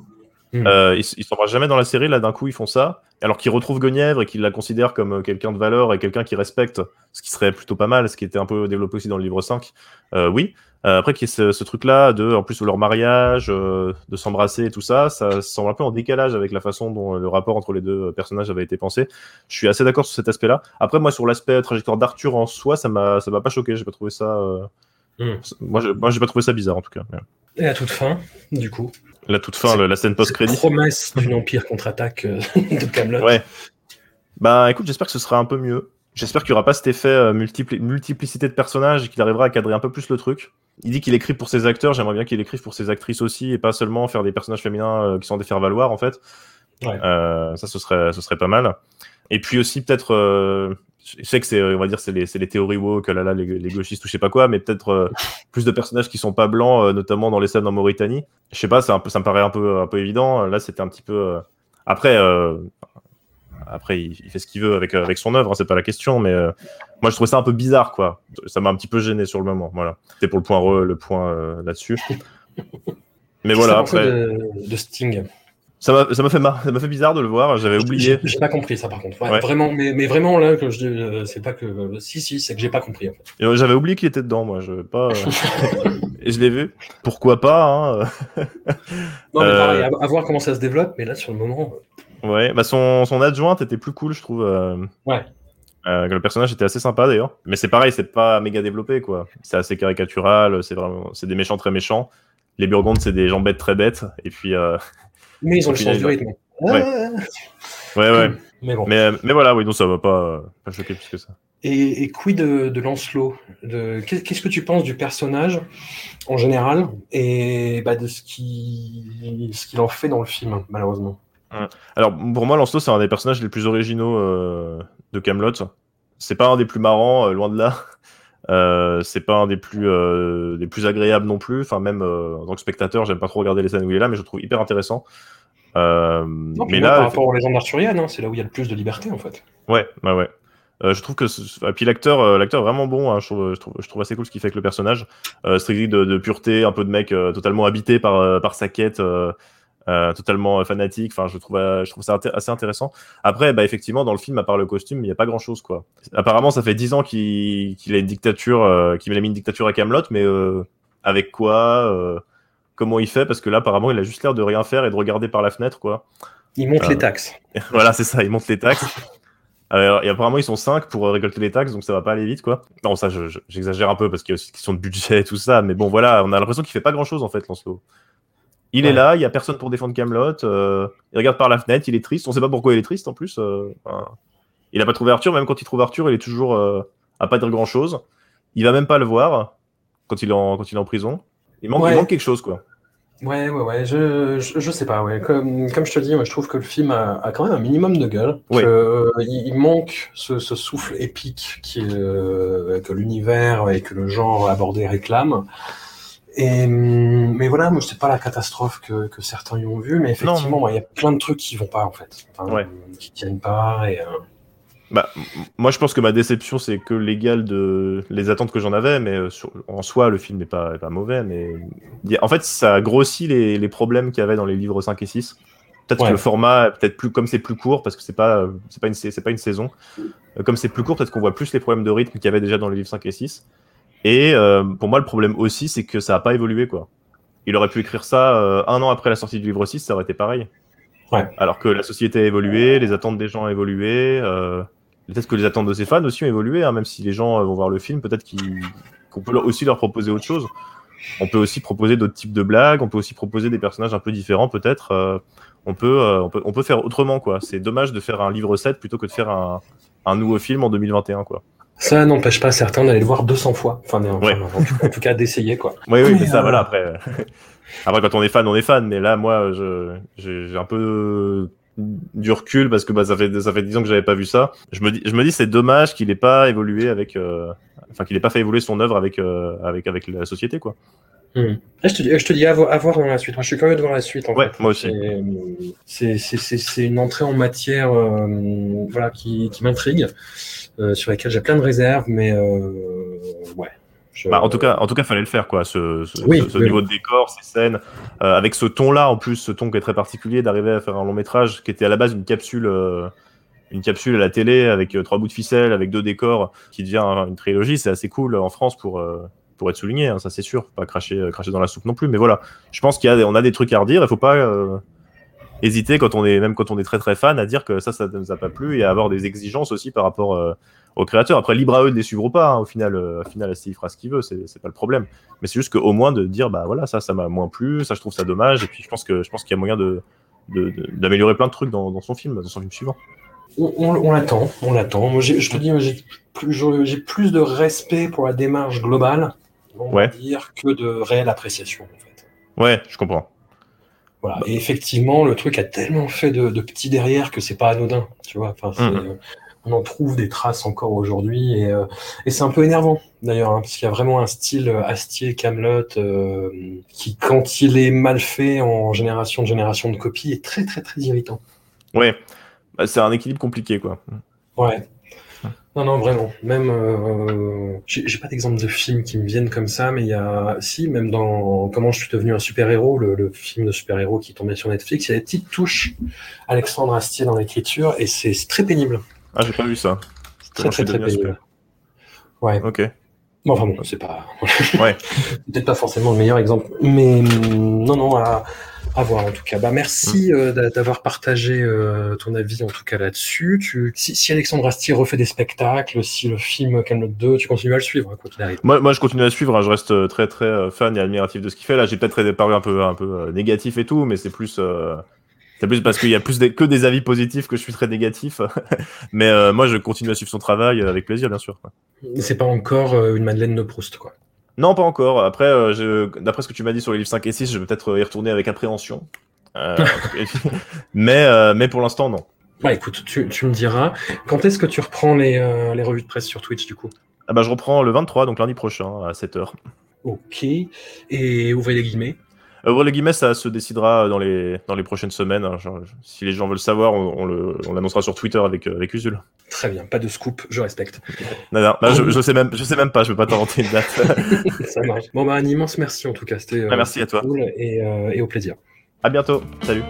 Speaker 2: Mmh. Euh, ils ils s'embrassent jamais dans la série, là d'un coup ils font ça, alors qu'ils retrouvent Guenièvre et qu'ils la considèrent comme euh, quelqu'un de valeur et quelqu'un qui respecte, ce qui serait plutôt pas mal, ce qui était un peu développé aussi dans le livre 5. Euh, oui, euh, après qu'il y ait ce, ce truc-là, de en plus leur mariage, euh, de s'embrasser et tout ça, ça semble un peu en décalage avec la façon dont le rapport entre les deux personnages avait été pensé. Je suis assez d'accord sur cet aspect-là. Après moi sur l'aspect trajectoire d'Arthur en soi, ça m'a ça m'a pas choqué, j'ai pas trouvé ça. Mmh. Moi, je, moi j'ai pas trouvé ça bizarre en tout cas.
Speaker 1: Et à toute fin, du coup.
Speaker 2: La toute fin, le, la scène post-crédit.
Speaker 1: Promesse d'une empire contre-attaque euh, (laughs) de Camelot.
Speaker 2: Ouais. Bah écoute, j'espère que ce sera un peu mieux. J'espère qu'il n'y aura pas cet effet euh, multiplicité de personnages et qu'il arrivera à cadrer un peu plus le truc. Il dit qu'il écrit pour ses acteurs, j'aimerais bien qu'il écrive pour ses actrices aussi et pas seulement faire des personnages féminins euh, qui sont des faire-valoir en fait. Euh, ça, ce serait, ce serait pas mal. Et puis aussi peut-être, je sais que c'est, on va dire, c'est les, les, théories woke, là, là, les, les, gauchistes ou je sais pas quoi, mais peut-être (laughs) plus de personnages qui sont pas blancs, notamment dans les scènes en Mauritanie. Je sais pas, un peu, ça me paraît un peu, un peu évident. Là, c'était un petit peu. Après, après, il, fait ce qu'il veut avec, avec son œuvre, hein, c'est pas la question, mais euh, moi je trouvais ça un peu bizarre, quoi. Ça m'a un petit peu gêné sur le moment. Voilà. C'était pour le point le point euh, là-dessus. (laughs) Mais voilà, après.
Speaker 1: De, Sting.
Speaker 2: Ça m'a fait ça m'a fait bizarre de le voir. J'avais oublié.
Speaker 1: J'ai pas compris ça par contre. Vraiment, mais, mais, vraiment là que je euh, c'est pas que si si c'est que j'ai pas compris. En
Speaker 2: fait. J'avais oublié qu'il était dedans moi. Je pas. (laughs) Et je l'ai vu. Pourquoi pas hein
Speaker 1: Non mais pareil, à, voir comment ça se développe. Mais là sur le moment.
Speaker 2: Ouais, bah son, son adjointe était plus cool, je trouve. Euh,
Speaker 1: ouais.
Speaker 2: Euh, le personnage était assez sympa d'ailleurs. Mais c'est pareil, c'est pas méga développé quoi. C'est assez caricatural, c'est vraiment, c'est des méchants très méchants. Les Burgondes, c'est des gens bêtes très bêtes. Et puis. Euh...
Speaker 1: Mais ils ont le sens du rythme.
Speaker 2: Ouais. ouais, ouais. Mais bon. Mais, mais, voilà, oui, donc ça va pas, pas choquer plus que ça.
Speaker 1: Et, et quid de, de Lancelot de, Qu'est-ce que tu penses du personnage en général et bah, de ce qu'il ce qu'il en fait dans le film, malheureusement?
Speaker 2: Alors pour moi, Lancelot, c'est un des personnages les plus originaux euh, de Camelot. C'est pas un des plus marrants, euh, loin de là. Euh, c'est pas un des plus des plus agréables non plus. Enfin même en tant que spectateur, j'aime pas trop regarder les scènes où il est là, mais je le trouve hyper intéressant.
Speaker 1: mais là, par rapport aux légendes arthuriennes, hein, c'est là où il y a le plus de liberté en fait.
Speaker 2: Ouais, bah ouais. je trouve que et puis l'acteur l'acteur vraiment bon hein, je, trouve, je, trouve, assez cool ce qu'il fait avec le personnage euh, de, de, pureté un peu de mec totalement habité par par sa quête euh, totalement fanatique. Enfin, je trouve, euh, je trouve ça assez intéressant. Après, bah, effectivement, dans le film, à part le costume, il n'y a pas grand chose, quoi. Apparemment, ça fait 10 ans qu'il a une dictature, euh, qu'il a mis une dictature à Camelot, mais avec quoi Comment il fait? Parce que là, apparemment, il a juste l'air de rien faire et de regarder par la fenêtre, quoi.
Speaker 1: Il monte les taxes. (laughs)
Speaker 2: voilà, c'est ça, il monte les taxes. et apparemment, ils sont 5 pour récolter les taxes, donc ça va pas aller vite, quoi. Non, ça, j'exagère un peu parce qu'il y a aussi une question de budget et tout ça, mais bon, voilà, on a l'impression qu'il fait pas grand chose, en fait, Lancelot. Il est là, il y a personne pour défendre Camelot. Euh, il regarde par la fenêtre, il est triste. On sait pas pourquoi il est triste en plus. Euh, il a pas trouvé Arthur, même quand il trouve Arthur, il est toujours euh, à pas dire grand chose. Il va même pas le voir quand il est en, quand il est en prison. Il manque, manque quelque chose, quoi.
Speaker 1: Ouais, ouais, ouais, je, je, sais pas, ouais. Comme, comme je te dis, moi, je trouve que le film a, quand même un minimum de gueule. il, manque ce, souffle épique qui, que l'univers et que le genre abordé réclame. Et, mais voilà, moi, c'est pas la catastrophe que, que, certains y ont vu, mais effectivement, il y a plein de trucs qui vont pas, en fait. Enfin, Qui tiennent pas. Et, euh,
Speaker 2: bah, moi, je pense que ma déception, c'est que l'égal de les attentes que j'en avais, mais euh, en soi, le film n'est pas, pas mauvais. Mais en fait, ça grossit les, les problèmes qu'il y avait dans les livres 5 et 6. Peut-être que le format, peut-être plus comme c'est plus court, parce que c'est pas, c'est pas une, c'est pas une saison. Euh, comme c'est plus court, peut-être qu'on voit plus les problèmes de rythme qu'il y avait déjà dans les livres 5 et 6. Et euh, pour moi, le problème aussi, c'est que ça n'a pas évolué, quoi. Il aurait pu écrire ça euh, un an après la sortie du livre 6, ça aurait été pareil.
Speaker 1: Ouais.
Speaker 2: Alors que la société a évolué, les attentes des gens ont évolué, euh, peut-être que les attentes de ses fans aussi ont évolué, hein, même si les gens vont voir le film, peut-être qu'on peut aussi leur proposer autre chose. On peut aussi proposer d'autres types de blagues, on peut aussi proposer des personnages un peu différents, peut-être. on, peut, on, peut, on peut faire autrement, quoi. C'est dommage de faire un livre 7 plutôt que de faire un, un nouveau film en 2021, quoi.
Speaker 1: Ça n'empêche pas certains d'aller le voir 200 fois. Enfin, en, tout cas, d'essayer, quoi.
Speaker 2: Oui, oui, c'est ça, voilà, après. (laughs) après, quand on est fan, on est fan, mais là, moi, j'ai un peu du recul parce que bah, ça fait ça fait 10 ans que j'avais pas vu ça. Je me dis je me dis c'est dommage qu'il ait pas évolué avec euh, enfin qu'il ait pas fait évoluer son œuvre avec euh, avec avec la société quoi.
Speaker 1: Hmm. Eh, je te dis, je te dis à, voir, dans la suite. Moi, je suis curieux de voir la suite. En
Speaker 2: ouais, moi aussi.
Speaker 1: C'est une entrée en matière euh, voilà, qui, qui m'intrigue. Euh, sur lesquels j'ai plein de réserves, mais euh, ouais.
Speaker 2: Bah, en tout cas, en tout cas, fallait le faire, quoi. Ce, ce, niveau de décor, ces scènes, euh, avec ce ton-là, en plus, ce ton qui est très particulier, d'arriver à faire un long métrage qui était à la base une capsule, une capsule à la télé avec trois bouts de ficelle, avec deux décors, qui devient une trilogie. C'est assez cool en France pour pour être souligné, hein, ça c'est sûr. Pas cracher, cracher dans la soupe non plus, mais voilà. Je pense qu'il y a, on a des trucs à redire. Il faut pas hésiter quand on est même quand on est très très fan à dire que ça ça ne nous a pas plu et à avoir des exigences aussi par rapport euh, aux créateurs après libre à eux de les suivre ou pas hein, au final euh, au final il fera ce qu'il veut c'est pas le problème mais c'est juste qu'au moins de dire bah voilà ça ça m'a moins plu ça je trouve ça dommage et puis je pense que je pense qu'il y a moyen de d'améliorer plein de trucs dans, son film dans son film suivant
Speaker 1: On, l'attend, on l'attend. je te dis, j'ai plus, j'ai plus de respect pour la démarche globale, on va dire, que de réelle appréciation. En fait.
Speaker 2: Ouais, je comprends.
Speaker 1: Voilà. Et effectivement, le truc a tellement fait de, petits derrière que c'est pas anodin, tu vois. Enfin, mhm. on en trouve des traces encore aujourd'hui et, euh, et c'est un peu énervant d'ailleurs, hein, parce qu'il y a vraiment un style euh, Astier, Camelot euh, qui, quand il est mal fait en génération de génération de copies, est très très très irritant.
Speaker 2: Ouais, bah, c'est un équilibre compliqué quoi.
Speaker 1: Ouais. Non, non, vraiment. Même, euh, j'ai pas d'exemple de film qui me viennent comme ça, mais il y a, si, même dans Comment je suis devenu un super-héros, le, film de super-héros qui tombait sur Netflix, il y a des petites touches Alexandre Astier dans l'écriture et c'est très pénible.
Speaker 2: Ah, j'ai pas vu ça.
Speaker 1: Très, très, très pénible. Ouais.
Speaker 2: Ok.
Speaker 1: Bon, enfin bon, c'est pas. ouais. (laughs) Peut-être pas forcément le meilleur exemple, mais non, non, à, à voir en tout cas. Bah, merci mm. euh, d'avoir partagé euh, ton avis en tout cas là-dessus. Tu... Si, Alexandre Astier refait des spectacles, si le film Camelot 2, tu continues à le suivre, quoi qu'il arrive.
Speaker 2: Moi, moi, je continue à le suivre. Hein. Je reste très très euh, fan et admiratif de ce qu'il fait. Là, j'ai peut-être paru un peu un peu négatif et tout, mais c'est plus. C'est plus parce qu'il y a plus que des avis positifs que je suis très négatif. (laughs) mais moi, je continue à suivre son travail avec plaisir, bien sûr.
Speaker 1: C'est pas encore une Madeleine de Proust, quoi.
Speaker 2: Non, pas encore. Après, euh, d'après ce que tu m'as dit sur les livres 5 et 6, je vais peut-être y retourner avec appréhension. Euh, (laughs) mais, euh, mais pour l'instant, non.
Speaker 1: Bah écoute, tu, me diras. Quand est-ce que tu reprends les, les, revues de presse sur Twitch du coup?
Speaker 2: Ah bah, Je reprends le 23, donc lundi prochain, à 7h.
Speaker 1: Ok. Et ouvrez les guillemets
Speaker 2: Ouvrir les guillemets, ça se décidera dans les, dans les prochaines semaines. Hein. si les gens veulent savoir, on, l'annoncera sur Twitter avec, euh, avec Usul.
Speaker 1: Très bien, pas de scoop, je respecte.
Speaker 2: non, non, bah, je, je, sais même, je sais même pas, je veux pas t'inventer une date. (laughs)
Speaker 1: ça marche. Bon, bah, un immense merci en tout cas. C'était
Speaker 2: ah, merci à toi.
Speaker 1: Cool et, euh, et au plaisir.
Speaker 2: À bientôt. Salut.